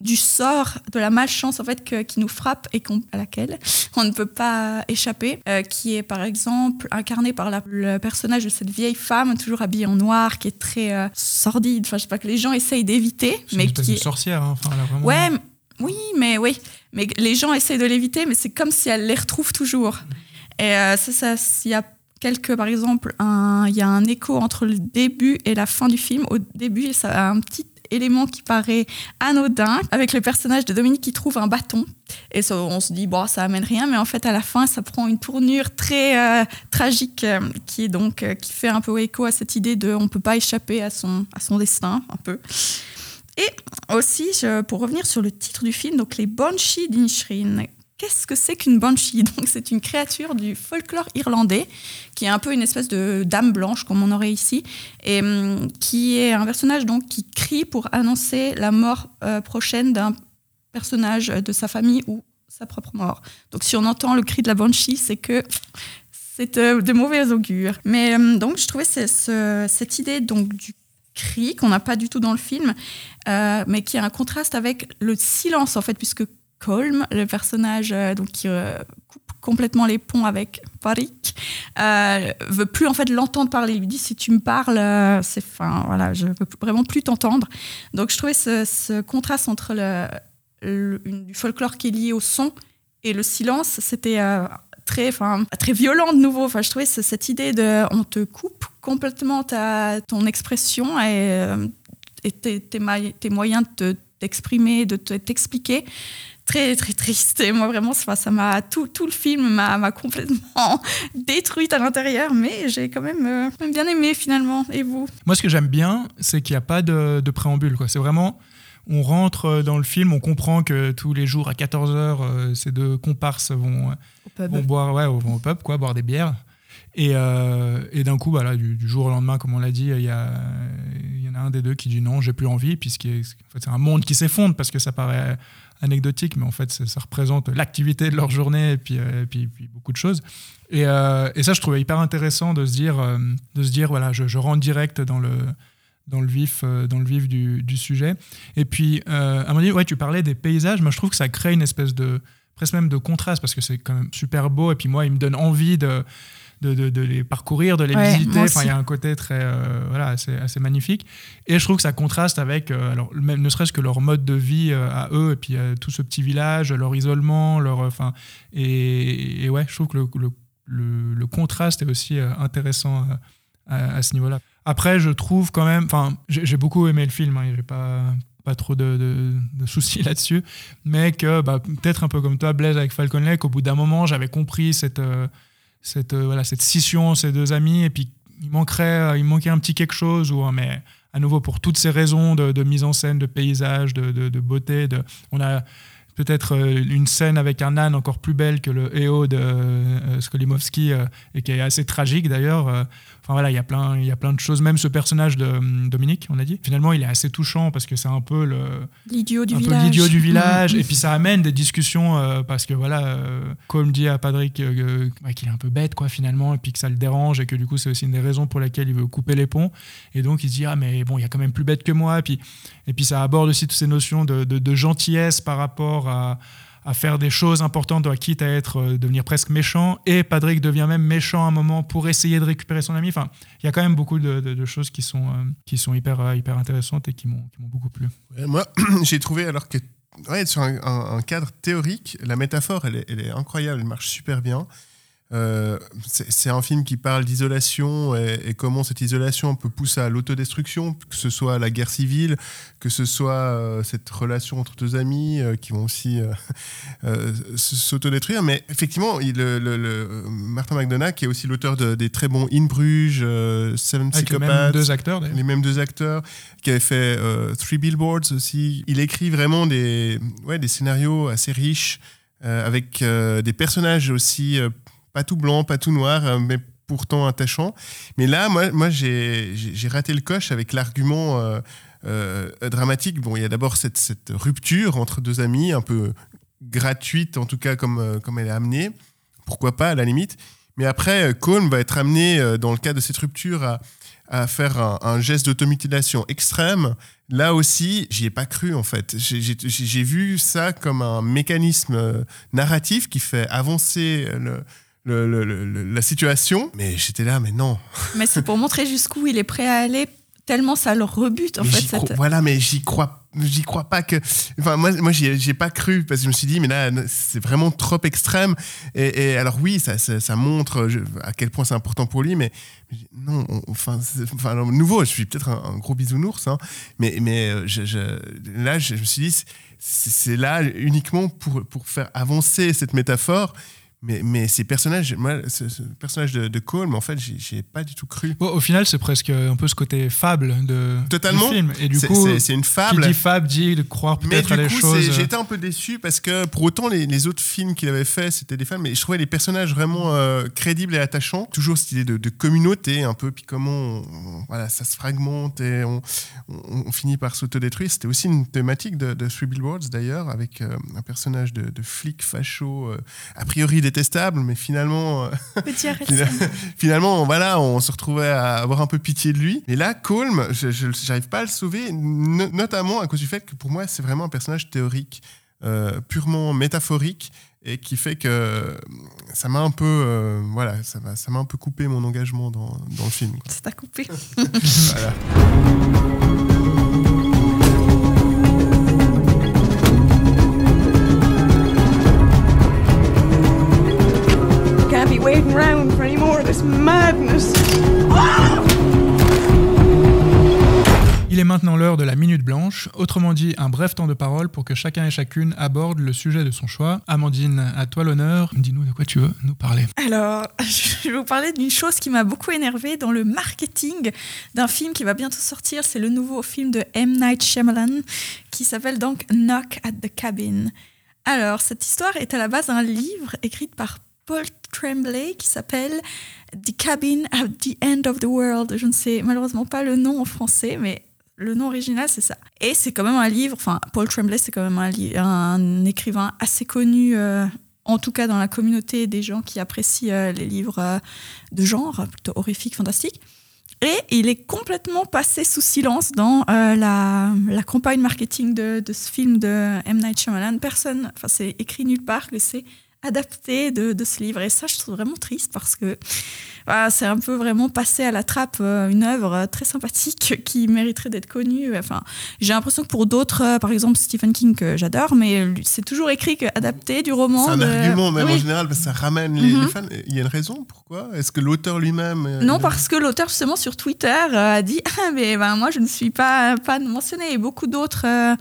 du sort, de la malchance en fait que- qui nous frappe et à laquelle on ne peut pas échapper, euh, qui est par exemple incarné par la- le personnage de cette vieille femme toujours habillée en noir, qui est très euh, sordide, enfin je sais pas que les gens essayent d'éviter, C'est mais qui est- sorcière. hein. Enfin, elle a vraiment- Ouais, oui, mais oui. Mais les gens essayent de l'éviter, mais c'est comme si elle les retrouve toujours. Et euh, ça, ça, il y a quelques, par exemple, il y a un écho entre le début et la fin du film. Au début, ça a un petit élément qui paraît anodin avec le personnage de Dominique qui trouve un bâton et on se dit bon ça amène rien mais en fait à la fin ça prend une tournure très euh, tragique euh, qui est donc euh, qui fait un peu écho à cette idée de on peut pas échapper à son à son destin un peu et aussi, pour revenir sur le titre du film, donc les Banshees d'Inishrin. Qu'est-ce que c'est qu'une Banshee? [laughs] Donc, c'est une créature du folklore irlandais qui est un peu une espèce de dame blanche comme on aurait ici et hum, qui est un personnage donc qui crie pour annoncer la mort euh, prochaine d'un personnage de sa famille ou sa propre mort. Donc, si on entend le cri de la Banshee, c'est que c'est euh, de mauvais augure. Mais hum, donc, je trouvais ce- ce- cette idée donc du cri qu'on n'a pas du tout dans le film, euh, mais qui a un contraste avec le silence en fait, puisque Colm, le personnage euh, donc qui euh, coupe complètement les ponts avec Parik, euh, veut plus en fait l'entendre parler. Il lui dit si tu me parles, c'est fin, voilà, je veux vraiment plus t'entendre. Donc je trouvais ce, contraste entre le, du folklore qui est lié au son et le silence, c'était très, enfin, très violent de nouveau. Enfin, je trouvais ce- cette idée de, on te coupe complètement ta, ton expression et, tes, tes moyens de te- t'exprimer, de te- t'expliquer. Très, très triste. Et moi, vraiment, ça ça m'a tout, tout le film m'a m'a complètement [laughs] détruite à l'intérieur, mais j'ai quand même, euh, même bien aimé finalement. Et vous? Moi, ce que j'aime bien, c'est qu'il n'y a pas de, de préambule. quoi. C'est vraiment, on rentre dans le film, on comprend que tous les jours à 14h, ces deux comparses vont, Au pub. vont boire, ouais, vont au pub, quoi, boire des bières. Et, euh, et d'un coup, bah là, du, du jour au lendemain, comme on l'a dit, il y, a, il y en a un des deux qui dit non, j'ai plus envie, puisque en fait, c'est un monde qui s'effondre parce que ça paraît anecdotique, mais en fait, ça, représente l'activité de leur journée et puis, euh, et puis, beaucoup de choses. Et, euh, et ça, je trouvais hyper intéressant de se dire, euh, de se dire voilà, je, rentre direct dans le, dans le vif, dans le vif du, sujet. Et puis, euh, à moment donné, ouais, tu parlais des paysages. Moi, je trouve que ça crée une espèce de, presque même de contraste, parce que c'est quand même super beau. Et puis moi, il me donne envie de de, de- de les parcourir, de les Ouais, visiter. Enfin, il y a un côté très, euh, voilà, assez, assez magnifique. Et je trouve que ça contraste avec, euh, alors, même ne serait-ce que leur mode de vie euh, à eux, et puis tout ce petit village, leur isolement, leur, enfin, et, et ouais, je trouve que le, le, le- le contraste est aussi intéressant à, à ce niveau-là. Après, je trouve quand même, enfin, j'ai beaucoup aimé le film, hein, j'ai pas pas trop de, de- de soucis [laughs] là-dessus, mais que bah, peut-être un peu comme toi, Blaise avec Falcon Lake, au bout d'un moment, j'avais compris cette, euh, cette, euh, voilà, cette scission, ces deux amis, et puis il manquerait, euh, il manquait un petit quelque chose, ou, mais à nouveau, pour toutes ces raisons de, mise en scène, de paysage, de, de- de beauté, on a peut-être euh, une scène avec un âne encore plus belle que le EO de Skolimowski, et qui est assez tragique d'ailleurs. Enfin voilà, il y a plein, il y a plein de choses. Même ce personnage de hum, Dominique, on a dit. Finalement, il est assez touchant parce que c'est un peu le, L'idiot du du [laughs] village. Et puis ça amène des discussions euh, parce que voilà, euh, comme dit à Patrick euh, qu'il est un peu bête quoi finalement, et puis que ça le dérange et que du coup c'est aussi une des raisons pour lesquelles il veut couper les ponts. Et donc il se dit ah mais bon il y a quand même plus bête que moi. Et puis et puis ça aborde aussi toutes ces notions de, de- de gentillesse par rapport à à faire des choses importantes, quitte à être euh, devenir presque méchant. Et Patrick devient même méchant à un moment pour essayer de récupérer son ami. Enfin, il y a quand même beaucoup de, choses qui sont, euh, qui sont hyper, euh, hyper intéressantes et qui m'ont beaucoup plu. Moi, [clears throat] j'ai trouvé, alors que ouais, sur un, un- un cadre théorique, la métaphore, elle est, elle est incroyable, elle marche super bien. Euh, c'est un film qui parle d'isolation et, et comment cette isolation peut pousser à l'autodestruction, que ce soit la guerre civile, que ce soit euh, cette relation entre deux amis euh, qui vont aussi [laughs] s'autodétruire. Mais effectivement, il, le, le- le- Martin McDonagh, qui est aussi l'auteur de- des très bons In Bruges, Seven Avec les mêmes Psychopaths, deux acteurs, les mêmes deux acteurs, qui avait fait Three Billboards aussi. Il écrit vraiment des, ouais, des scénarios assez riches, avec des personnages aussi pas tout blancs, pas tout noirs, euh, mais pourtant attachants. Mais là, moi, j'ai raté le coche avec l'argument euh, euh, dramatique. Bon, il y a d'abord cette, rupture entre deux amis, un peu gratuite, en tout cas comme, comme elle est amenée. Pourquoi pas, à la limite. Mais après, Colm va être amené, dans le cadre de cette rupture, à, faire un, un geste d'automutilation extrême. Là aussi, j'y ai pas cru en fait. J'ai- vu ça comme un mécanisme narratif qui fait avancer le, le- le- le- la situation. Mais j'étais là, mais non. Mais c'est pour montrer jusqu'où il est prêt à aller, tellement ça le rebute en Mais fait. cette- crois- Voilà, mais j'y crois, j'y crois pas que. Enfin, moi, moi, j'y ai, j'y ai pas cru parce que je me suis dit, mais là, c'est vraiment trop extrême. Et, et alors oui, ça, ça, ça montre je- à quel point c'est important pour lui, mais non. on- Enfin, enfin, nouveau, je suis peut-être un, un gros bisounours, hein, mais mais euh, je, je- là, je, je me suis dit, c'est c'est là uniquement pour pour faire avancer cette métaphore. Mais, mais ces personnages, moi, ce, ce personnage de, de Colm, en fait, j'y j'y ai pas du tout cru. Bon, au final, c'est presque un peu ce côté fable de, Totalement. du film. Et du coup, c'est- une fable. Qui dit fable dit de croire peut-être à des choses. euh, j'ai été un peu déçu parce que pour autant, les, les autres films qu'il avait fait, c'était des femmes, mais je trouvais les personnages vraiment euh, crédibles et attachants. Toujours cette idée de, de communauté, un peu, puis comment on- on- voilà, ça se fragmente et on, finit par s'autodétruire. C'était aussi une thématique de, de Three Billboards d'ailleurs, avec euh, un personnage de, de flic facho, euh, a priori détestable, mais finalement. euh, Petit [laughs] Finalement, voilà, on se retrouvait à avoir un peu pitié de lui. Et là, Colm, je j'arrive pas à le sauver, no- notamment à cause du fait que pour moi, c'est vraiment un personnage théorique, euh, purement métaphorique, et qui fait que ça m'a un peu, euh, voilà, ça m'a ça m'a un peu coupé mon engagement dans, dans le film. quoi. Ça t'a coupé. [laughs] Voilà. [laughs] autrement dit un bref temps de parole pour que chacun et chacune aborde le sujet de son choix. Amandine, à toi l'honneur. Dis-nous de quoi tu veux nous parler. Alors, [laughs] je vais vous parler d'une chose qui m'a beaucoup énervée dans le marketing d'un film qui va bientôt sortir. C'est le nouveau film de M. Night Shyamalan qui s'appelle donc Knock at the Cabin. Alors, cette histoire est à la base d'un livre écrit par Paul Tremblay qui s'appelle The Cabin at the End of the World. Je ne sais malheureusement pas le nom en français, mais le nom original, c'est ça. Et c'est quand même un livre, enfin, Paul Tremblay, c'est quand même un, écrivain assez connu, euh, en tout cas dans la communauté des gens qui apprécient euh, les livres euh, de genre, plutôt horrifiques, fantastiques. Et il est complètement passé sous silence dans la, la campagne marketing de, de ce film de M. Night Shyamalan. Personne, enfin, c'est écrit nulle part que c'est adapté de, de ce livre. Et ça, je trouve vraiment triste parce que voilà, c'est un peu vraiment passé à la trappe euh, une œuvre très sympathique [laughs] qui mériterait d'être connue. Enfin, j'ai l'impression que pour d'autres, euh, par exemple Stephen King, que j'adore, mais c'est toujours écrit que adapté du roman. C'est un de- argument même en général parce que ça ramène les, Mhm. les fans. Il y a une raison pourquoi? Est-ce que l'auteur lui-même euh, Non, parce que l'auteur, justement, sur Twitter, euh, a dit [laughs] Ah, mais ben, moi, je ne suis pas, pas mentionné. Et beaucoup d'autres euh,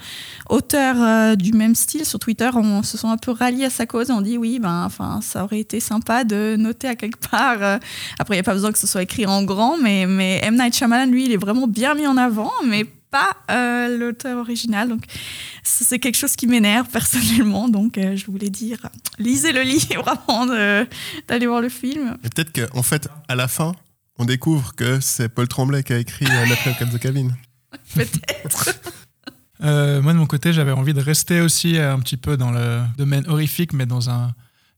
auteurs euh, du même style sur Twitter on, se sont un peu ralliés à sa cause et ont dit Oui, ben, enfin, ça aurait été sympa de noter à quelque part. euh, après, il n'y a pas besoin que ce soit écrit en grand, mais, mais M. Night Shyamalan, lui, il est vraiment bien mis en avant, mais pas euh, l'auteur original. Donc, c'est quelque chose qui m'énerve [laughs] personnellement. Donc, euh, je voulais dire lisez le livre [laughs] avant de- d'aller voir le film. Et peut-être qu'en fait, à la fin, on découvre que c'est Paul Tremblay qui a écrit euh, Nightmare at the Cabin. [laughs] Peut-être. Euh, moi, de mon côté, j'avais envie de rester aussi un petit peu dans le domaine horrifique, mais dans un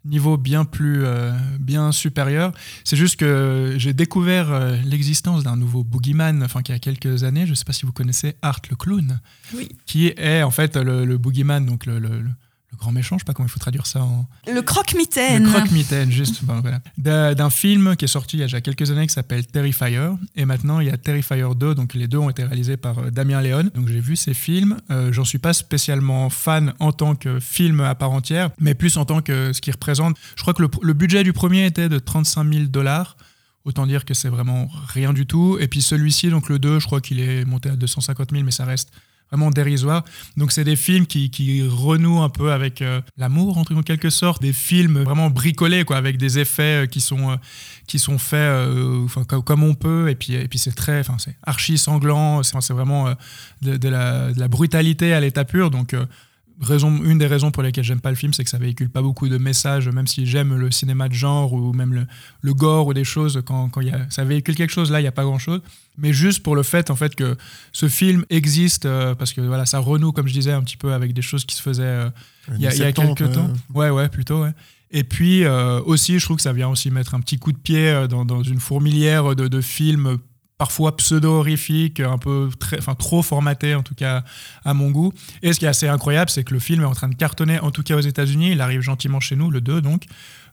niveau bien plus euh, bien supérieur. C'est juste que j'ai découvert euh, l'existence d'un nouveau boogeyman, enfin, qui a quelques années. Je ne sais pas si vous connaissez Art le clown, Oui. qui est en fait le, le boogeyman, donc le, le- le- grand méchant. Je sais pas comment il faut traduire ça en, Le croque-mitaine. le croque-mitaine, juste. voilà. D'un d'un film qui est sorti il y a déjà quelques années qui s'appelle Terrifier. Et maintenant, il y a Terrifier 2. Donc, les deux ont été réalisés par euh, Damien Léon. Donc, j'ai vu ces films. Euh, J'en suis pas spécialement fan en tant que film à part entière, mais plus en tant que ce qu'il représente. Je crois que le, le budget du premier était de 35 000 dollars. Autant dire que c'est vraiment rien du tout. Et puis celui-ci, donc le 2, je crois qu'il est monté à 250 000, mais ça reste vraiment dérisoire. Donc c'est des films qui, qui renouent un peu avec euh, l'amour, en quelque sorte, des films vraiment bricolés, quoi, avec des effets euh, qui sont, euh, qui sont faits comme on peut, et puis, et puis c'est très, c'est archi sanglant, c'est vraiment de, la, de la brutalité à l'état pur, donc raison, une des raisons pour lesquelles j'aime pas le film, c'est que ça véhicule pas beaucoup de messages, même si j'aime le cinéma de genre ou même le, le gore ou des choses, quand, quand y a, ça véhicule quelque chose, là, il n'y a pas grand-chose. Mais juste pour le fait, en fait, que ce film existe, euh, parce que voilà, ça renoue, comme je disais, un petit peu avec des choses qui se faisaient euh, il y a, il y a 70, quelques temps. Ouais, ouais, plutôt, ouais. Et puis euh, aussi, je trouve que ça vient aussi mettre un petit coup de pied euh, dans, dans une fourmilière de, de films euh, parfois pseudo-horrifiques, un peu enfin, trop formatés en tout cas à mon goût. Et ce qui est assez incroyable, c'est que le film est en train de cartonner, en tout cas aux États-Unis. Il arrive gentiment chez nous, le 2 donc.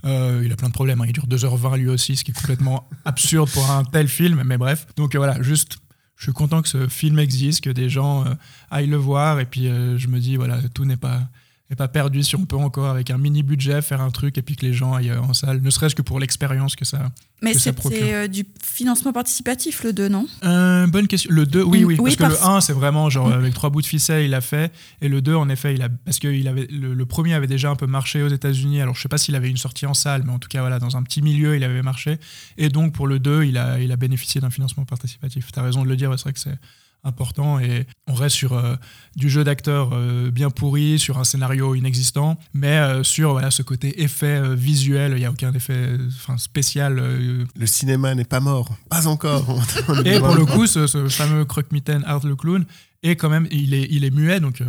Euh, il a plein de problèmes, hein. il dure 2h20 lui aussi, ce qui est complètement [laughs] absurde pour un tel film, mais bref. Donc euh, voilà, juste, je suis content que ce film existe, que des gens euh, aillent le voir, et puis je me dis, voilà, tout n'est pas, n'est pas perdu si on peut encore, avec un mini budget, faire un truc, et puis que les gens aillent en salle, ne serait-ce que pour l'expérience que ça, Mais c'était euh, du financement participatif, le 2, non? Euh, bonne question. Le 2, oui, Mm, oui, oui, parce que le 1, c'est vraiment genre Mm. avec trois bouts de ficelle, il l'a fait. Et le 2, en effet, il a, parce que il avait, le, le premier avait déjà un peu marché aux États-Unis. Alors, je sais pas s'il avait une sortie en salle, mais en tout cas, voilà, dans un petit milieu, il avait marché. Et donc, pour le 2, il a, il a bénéficié d'un financement participatif. Tu as raison de le dire, c'est vrai que c'est important. Et on reste sur euh, du jeu d'acteur euh, bien pourri, sur un scénario inexistant, mais euh, sur voilà, ce côté effet visuel. Il n'y a aucun effet spécial. Le cinéma n'est pas mort. Pas encore. [laughs] Et pour le coup, ce, ce fameux croque-mitaine Art le clown est quand même, il est, il est muet, donc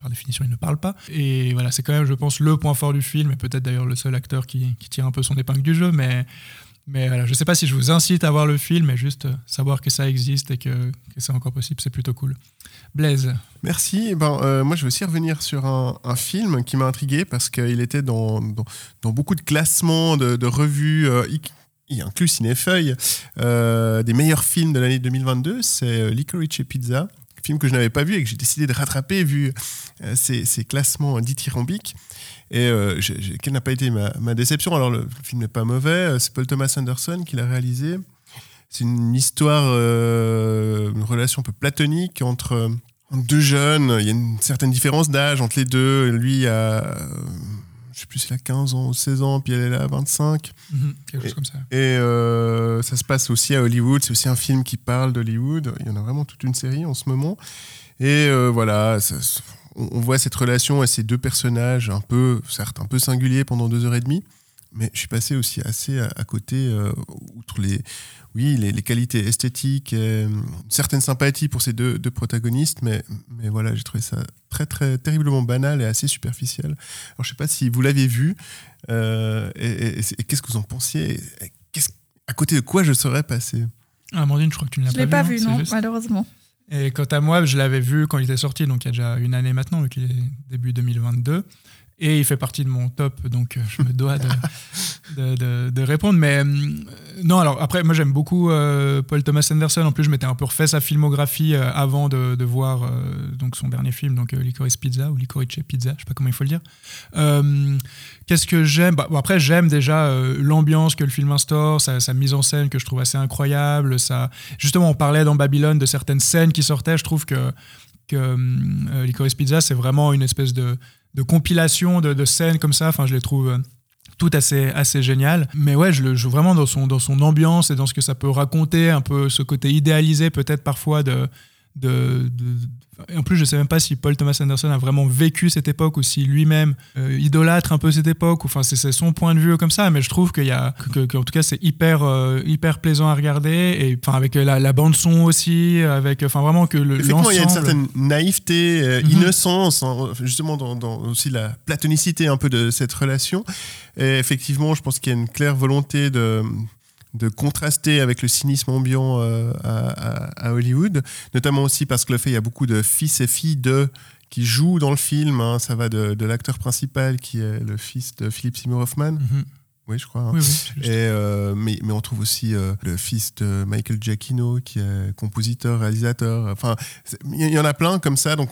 par définition, il ne parle pas. Et voilà, c'est quand même, je pense, le point fort du film, et peut-être d'ailleurs le seul acteur qui, qui tire un peu son épingle du jeu. Mais, mais voilà, je sais pas si je vous incite à voir le film, mais juste euh, savoir que ça existe et que, c'est encore possible, c'est plutôt cool. Blaise. Merci. Eh Ben, euh, moi, je vais aussi revenir sur un, film qui m'a intrigué parce qu'il était dans, beaucoup de classements de, revues, euh, y, inclus Cinéfeuille, euh, des meilleurs films de l'année 2022. C'est Licorice et Pizza, film que je n'avais pas vu et que j'ai décidé de rattraper vu ces, ces classements dithyrambiques. Et euh, quelle n'a pas été ma, ma déception? Alors, le film n'est pas mauvais. euh, C'est Paul Thomas Anderson qui l'a réalisé. C'est une histoire, euh, une relation un peu platonique entre, euh, entre deux jeunes. Il y a une certaine différence d'âge entre les deux. Lui a, je sais plus, il a 15 ans ou 16 ans, puis elle est à 25. Mhm, quelque chose comme ça. Et euh, ça se passe aussi à Hollywood. C'est aussi un film qui parle d'Hollywood. Il y en a vraiment toute une série en ce moment. Et euh, voilà, ça- on, voit cette relation à ces deux personnages, un peu, certes, un peu singuliers pendant deux heures et demie. Mais je suis passé aussi assez à, à côté, euh, outre les, oui, les, les qualités esthétiques, et, une certaine sympathie pour ces deux, deux protagonistes, mais, mais voilà, j'ai trouvé ça très, très terriblement banal et assez superficiel. Alors, je sais pas si vous l'aviez vu, euh, et, et- et- et qu'est-ce que vous en pensiez À côté de quoi je serais passé? Ah, Amandine, je crois que tu ne l'as Je pas l'ai vu. pas hein, vu, non, juste malheureusement. Et quant à moi, je l'avais vu quand il était sorti, donc il y a déjà une année maintenant, vu qu'il est début 2022. Et il fait partie de mon top, donc euh, je me dois de, répondre. Mais euh, non, alors après, moi j'aime beaucoup euh, Paul Thomas Anderson. En plus, je m'étais un peu refait sa filmographie avant de, voir donc son dernier film, donc Licorice Pizza ou Licorice Pizza, je sais pas comment il faut le dire. Qu'est-ce que j'aime? Bah, bon, Après, j'aime déjà l'ambiance que le film instaure, sa, mise en scène que je trouve assez incroyable. Ça... Justement, on parlait dans Babylone de certaines scènes qui sortaient. Je trouve que, que Licorice Pizza, c'est vraiment une espèce de, de compilation de, de scènes comme ça. Enfin, je les trouve. euh, tout assez, assez génial. Mais ouais, je le joue vraiment dans son, dans son ambiance et dans ce que ça peut raconter, un peu ce côté idéalisé peut-être parfois de, de- et en plus, je sais même pas si Paul Thomas Anderson a vraiment vécu cette époque ou si lui-même euh, idolâtre un peu cette époque. Enfin, c'est son point de vue comme ça, mais je trouve qu'il y a, que, que- en tout cas, c'est hyper, euh, hyper plaisant à regarder et enfin avec la, la bande son aussi, avec, enfin vraiment que le Effectivement, il y a une certaine naïveté, euh, Mhm. innocence, hein, justement dans, dans aussi la platonicité un peu de cette relation. Et effectivement, je pense qu'il y a une claire volonté de de contraster avec le cynisme ambiant euh, à, Hollywood, notamment aussi parce que le fait il y a beaucoup de fils et filles de qui jouent dans le film. hein. ça va de, de l'acteur principal qui est le fils de Philip Seymour Hoffman. Mhm. Oui, je crois. hein. Oui, oui. Et, euh, mais, mais on trouve aussi euh, le fils de Michael Giacchino, qui est compositeur, réalisateur. Enfin, il y en a plein comme ça. Donc,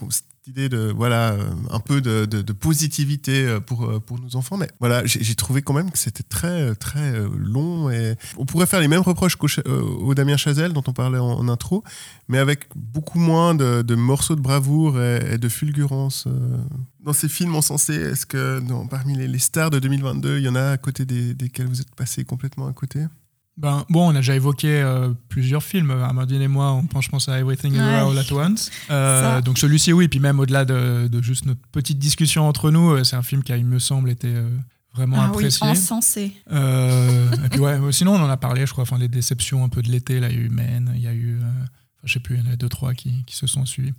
idée de, voilà, euh, un peu de, de- positivité euh, pour, euh, pour nos enfants. Mais voilà, j'ai trouvé quand même que c'était très, très long. Et on pourrait faire les mêmes reproches qu'au Damien Chazelle, dont on parlait en, intro, mais avec beaucoup moins de, de morceaux de bravoure et, de fulgurance. Dans ces films encensés, est-ce que parmi les, les stars de 2022, il y en a à côté des, desquels vous êtes passé complètement à côté? Ben, bon, on a déjà évoqué euh, plusieurs films. Amandine et moi, on pense, je pense à Everything Everywhere Ouais. All at Once. Euh, donc celui-ci, oui. Puis même au-delà de, de juste notre petite discussion entre nous, euh, c'est un film qui a, il me semble, été euh, vraiment Ah oui, apprécié. encensé. Euh, et puis ouais, [laughs] sinon on en a parlé, je crois. Enfin, les déceptions un peu de l'été, là, il y a eu Men, il y a eu, je sais plus, il y en a deux trois qui, qui se sont suivis.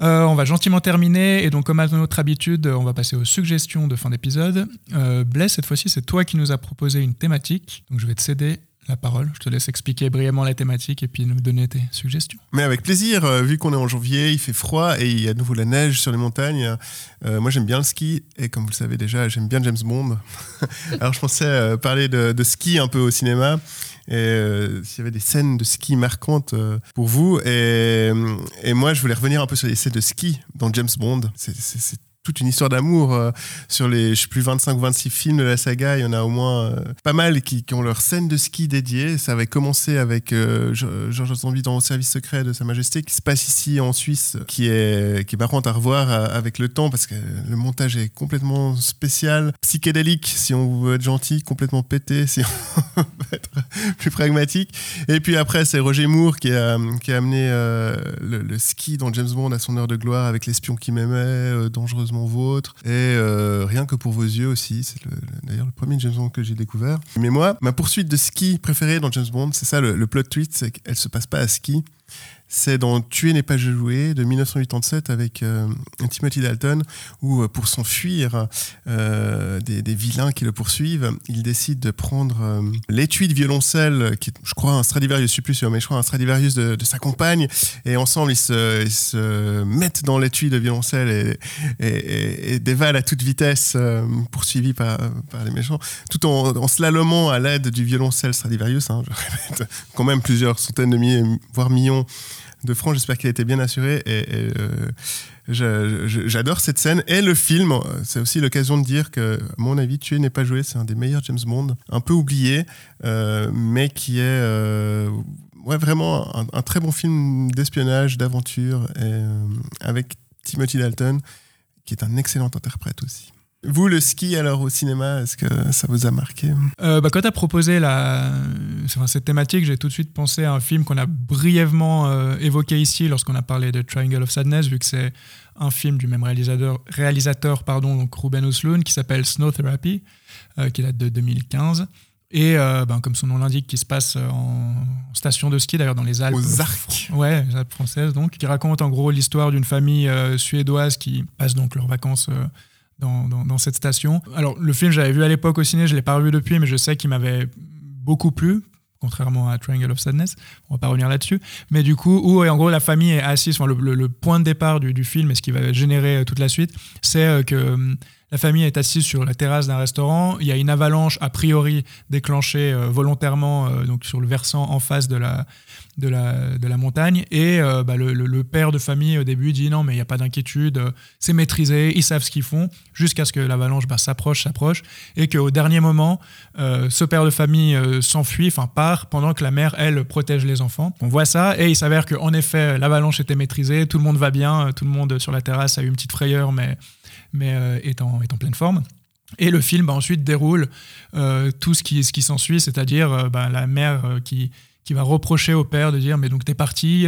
Euh, on va gentiment terminer et donc comme à notre habitude, on va passer aux suggestions de fin d'épisode. Euh, Blaise, cette fois-ci, c'est toi qui nous as proposé une thématique, donc je vais te céder la parole. Je te laisse expliquer brièvement la thématique et puis nous donner tes suggestions. Mais avec plaisir, euh, vu qu'on est en janvier, il fait froid et il y a de nouveau la neige sur les montagnes. Euh, moi, j'aime bien le ski et comme vous le savez déjà, j'aime bien James Bond. [laughs] Alors, je pensais euh, parler de, ski un peu au cinéma et s'il y avait des scènes de ski marquantes pour vous. Et, et moi, je voulais revenir un peu sur les scènes de ski dans James Bond. C'est toute une histoire d'amour euh, sur les, je sais plus, 25 ou 26 films de la saga. Il y en a au moins euh, pas mal qui, ont leur scène de ski dédiée. Ça avait commencé avec euh, Georges Zombie dans le service secret de Sa Majesté, qui se passe ici en Suisse, qui est, qui est par contre à revoir euh, avec le temps parce que le montage est complètement spécial, psychédélique si on veut être gentil, complètement pété si on [laughs] veut être plus pragmatique. Et puis après, c'est Roger Moore qui a, qui a amené le, le ski dans James Bond à son heure de gloire avec l'espion qui m'aimait, euh, vôtre, et euh, rien que pour vos yeux aussi. C'est le- le- d'ailleurs le premier James Bond que j'ai découvert. Mais moi, ma poursuite de ski préférée dans James Bond, c'est ça le, le plot twist, c'est qu'elle se passe pas à ski. C'est dans Tuer n'est pas joué de 1987 avec euh, Timothy Dalton, où euh, pour s'enfuir euh, des, vilains qui le poursuivent, il décide de prendre l'étui de violoncelle, qui est, je crois, un Stradivarius, je suis plus sûr, mais je crois un Stradivarius de, sa compagne, et ensemble ils se, mettent dans l'étui de violoncelle et, dévalent à toute vitesse, poursuivis par, par les méchants, tout en, en slalomant à l'aide du violoncelle Stradivarius, hein, je répète, quand même plusieurs centaines de milliers, voire millions de francs. J'espère qu'il a été bien assuré. Et, euh, j'adore cette scène. Et le film, c'est aussi l'occasion de dire que, à mon avis, Tuer n'est pas joué. C'est un des meilleurs James Bond, un peu oublié, euh, mais qui est euh, ouais, vraiment un, très bon film d'espionnage, d'aventure, avec Timothy Dalton, qui est un excellent interprète aussi. Vous, le ski, alors au cinéma, est-ce que ça vous a marqué? Euh, bah, quand tu as proposé la... enfin, cette thématique, j'ai tout de suite pensé à un film qu'on a brièvement euh, évoqué ici lorsqu'on a parlé de Triangle of Sadness, vu que c'est un film du même réalisateur, réalisateur pardon, donc Ruben Östlund, qui s'appelle Snow Therapy, euh, qui date de 2015. Et ben, comme son nom l'indique, qui se passe en station de ski, d'ailleurs dans les Alpes. Aux Arcs. Ouais, les Alpes françaises, donc, qui raconte en gros l'histoire d'une famille suédoise qui passe donc leurs vacances dans, cette station. Alors, le film, j'avais vu à l'époque au ciné, je ne l'ai pas revu depuis, mais je sais qu'il m'avait beaucoup plu, contrairement à Triangle of Sadness. On va pas revenir là-dessus. Mais du coup, où en gros la famille est assise, enfin, le point de départ du, du film et ce qui va générer euh, toute la suite, c'est euh, que euh, La famille est assise sur la terrasse d'un restaurant. Il y a une avalanche a priori déclenchée euh, volontairement euh, donc sur le versant en face de la, de la, de la montagne. Et euh, bah, le, père de famille au début dit non mais il n'y a pas d'inquiétude, c'est maîtrisé, ils savent ce qu'ils font, jusqu'à ce que l'avalanche bah, s'approche, s'approche, et qu'au dernier moment, ce père de famille s'enfuit, enfin part, pendant que la mère, elle, protège les enfants. On voit ça, et il s'avère qu'en effet, l'avalanche était maîtrisée, tout le monde va bien, tout le monde sur la terrasse a eu une petite frayeur, mais, mais euh, est, en, est en pleine forme. Et le film bah, ensuite déroule euh, tout ce qui, ce qui s'ensuit, c'est-à-dire euh, bah, la mère qui, qui va reprocher au père de dire mais donc t'es parti,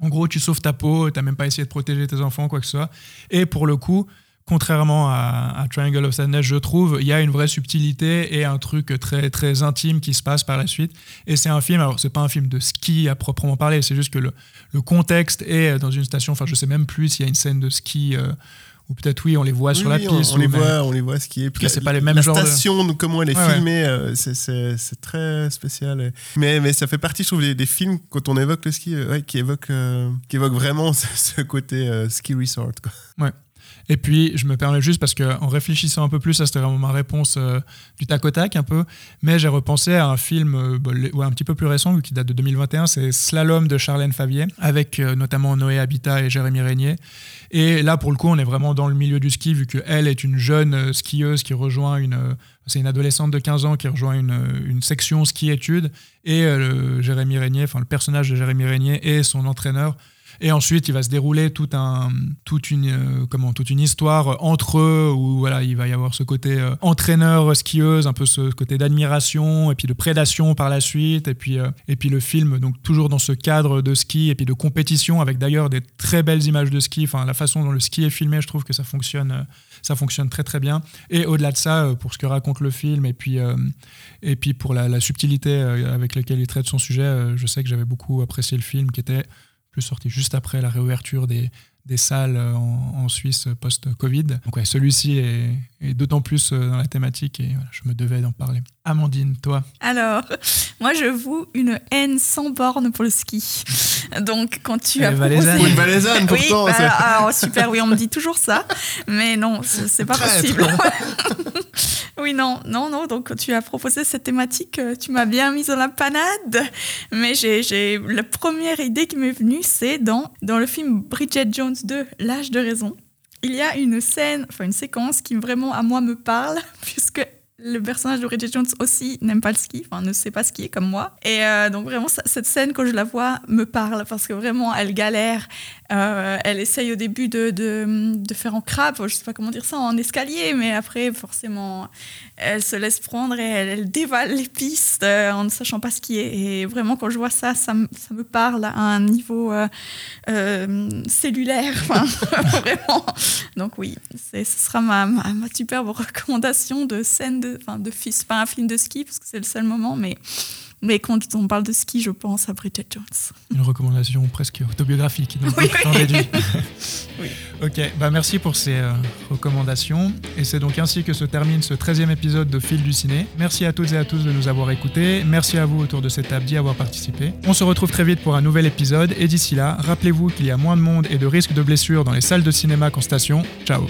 en gros tu sauves ta peau, t'as même pas essayé de protéger tes enfants, quoi que ce soit. Et pour le coup, contrairement à, Triangle of Sadness, je trouve, il y a une vraie subtilité et un truc très très intime qui se passe par la suite. Et c'est un film, alors c'est pas un film de ski à proprement parler, c'est juste que le, le contexte est dans une station, enfin je sais même plus s'il y a une scène de ski. Ou peut-être oui, on les voit sur la Oui, oui, piste. On, on les voit, on les voit skier. Puis c'est pas les mêmes la genres de- station, donc, comment elle est Ouais, ouais. filmée, euh, c'est- très spécial. Mais, mais ça fait partie, je trouve, des, des films quand on évoque le ski, euh, ouais, qui évoquent, euh, qui évoquent vraiment [laughs] ce, ce côté euh, ski resort. Quoi. Ouais. Et puis, je me permets juste parce qu'en réfléchissant un peu plus, ça c'était vraiment ma réponse euh, du tac au tac un peu, mais j'ai repensé à un film euh, ouais, un petit peu plus récent, vu qu'il date de 2021, c'est Slalom de Charlène Favier, avec euh, notamment Noé Habitat et Jérémy Régnier. Et là, pour le coup, on est vraiment dans le milieu du ski, vu qu'elle est une jeune euh, skieuse qui rejoint une... c'est une adolescente de 15 ans qui rejoint une, section ski-études, et Jérémy Régnier, enfin le personnage de Jérémy Régnier est son entraîneur. Et ensuite, il va se dérouler tout un, toute, une, euh, comment, toute une histoire entre eux où voilà, il va y avoir ce côté euh, entraîneur, skieuse, un peu ce côté d'admiration et puis de prédation par la suite. Et puis, euh, et puis le film, donc toujours dans ce cadre de ski et puis de compétition, avec d'ailleurs des très belles images de ski. Enfin, la façon dont le ski est filmé, je trouve que ça fonctionne, euh, ça fonctionne très très bien. Et au-delà de ça, euh, pour ce que raconte le film et puis, euh, et puis pour la, subtilité euh, avec laquelle il traite son sujet, euh, je sais que j'avais beaucoup apprécié le film qui était plus sorti juste après la réouverture des, des salles euh, en, en Suisse post-Covid. Donc ouais, celui-ci est, est d'autant plus euh, dans la thématique et voilà, je me devais d'en parler. Amandine, toi Alors, moi, je voue une haine sans borne pour le ski. Donc, quand tu Elle as valaisanne. proposé- Une valaisanne, oui, pourtant, bah, alors, alors, super, oui, on me dit toujours ça, mais non, c'est c'est pas Traître. possible. [laughs] oui, non, non, non. Donc, quand tu as proposé cette thématique, euh, tu m'as bien mise dans la panade. Mais j'ai, la première idée qui m'est venue, c'est dans dans le film Bridget Jones 2, L'âge de raison. Il y a une scène, enfin une séquence qui vraiment à moi me parle, [laughs] puisque le personnage de Bridget Jones aussi n'aime pas le ski, enfin ne sait pas skier comme moi. Et euh, donc vraiment, cette scène, quand je la vois, me parle parce que vraiment, elle galère. Euh, elle essaye au début de, de, de faire en crabe, je sais pas comment dire ça, en escalier, mais après, forcément, elle se laisse prendre et elle, elle dévale les pistes euh, en ne sachant pas skier. Et vraiment, quand je vois ça, ça, me- ça me parle à un niveau euh, cellulaire, [laughs] [laughs] vraiment. Donc oui, ce sera ma, ma, superbe recommandation de scène de, de pas un film de ski parce que c'est le seul moment, mais mais quand on parle de ski, je pense à Bridget Jones. Une recommandation presque autobiographique. Oui, oui. déduis. [laughs] Oui. Ok, bah merci pour ces euh, recommandations. Et c'est donc ainsi que se termine ce 13e épisode de Fil du Ciné. Merci à toutes et à tous de nous avoir écoutés. Merci à vous autour de cette table d'y avoir participé. On se retrouve très vite pour un nouvel épisode. Et d'ici là, rappelez-vous qu'il y a moins de monde et de risques de blessures dans les salles de cinéma qu'en station. Ciao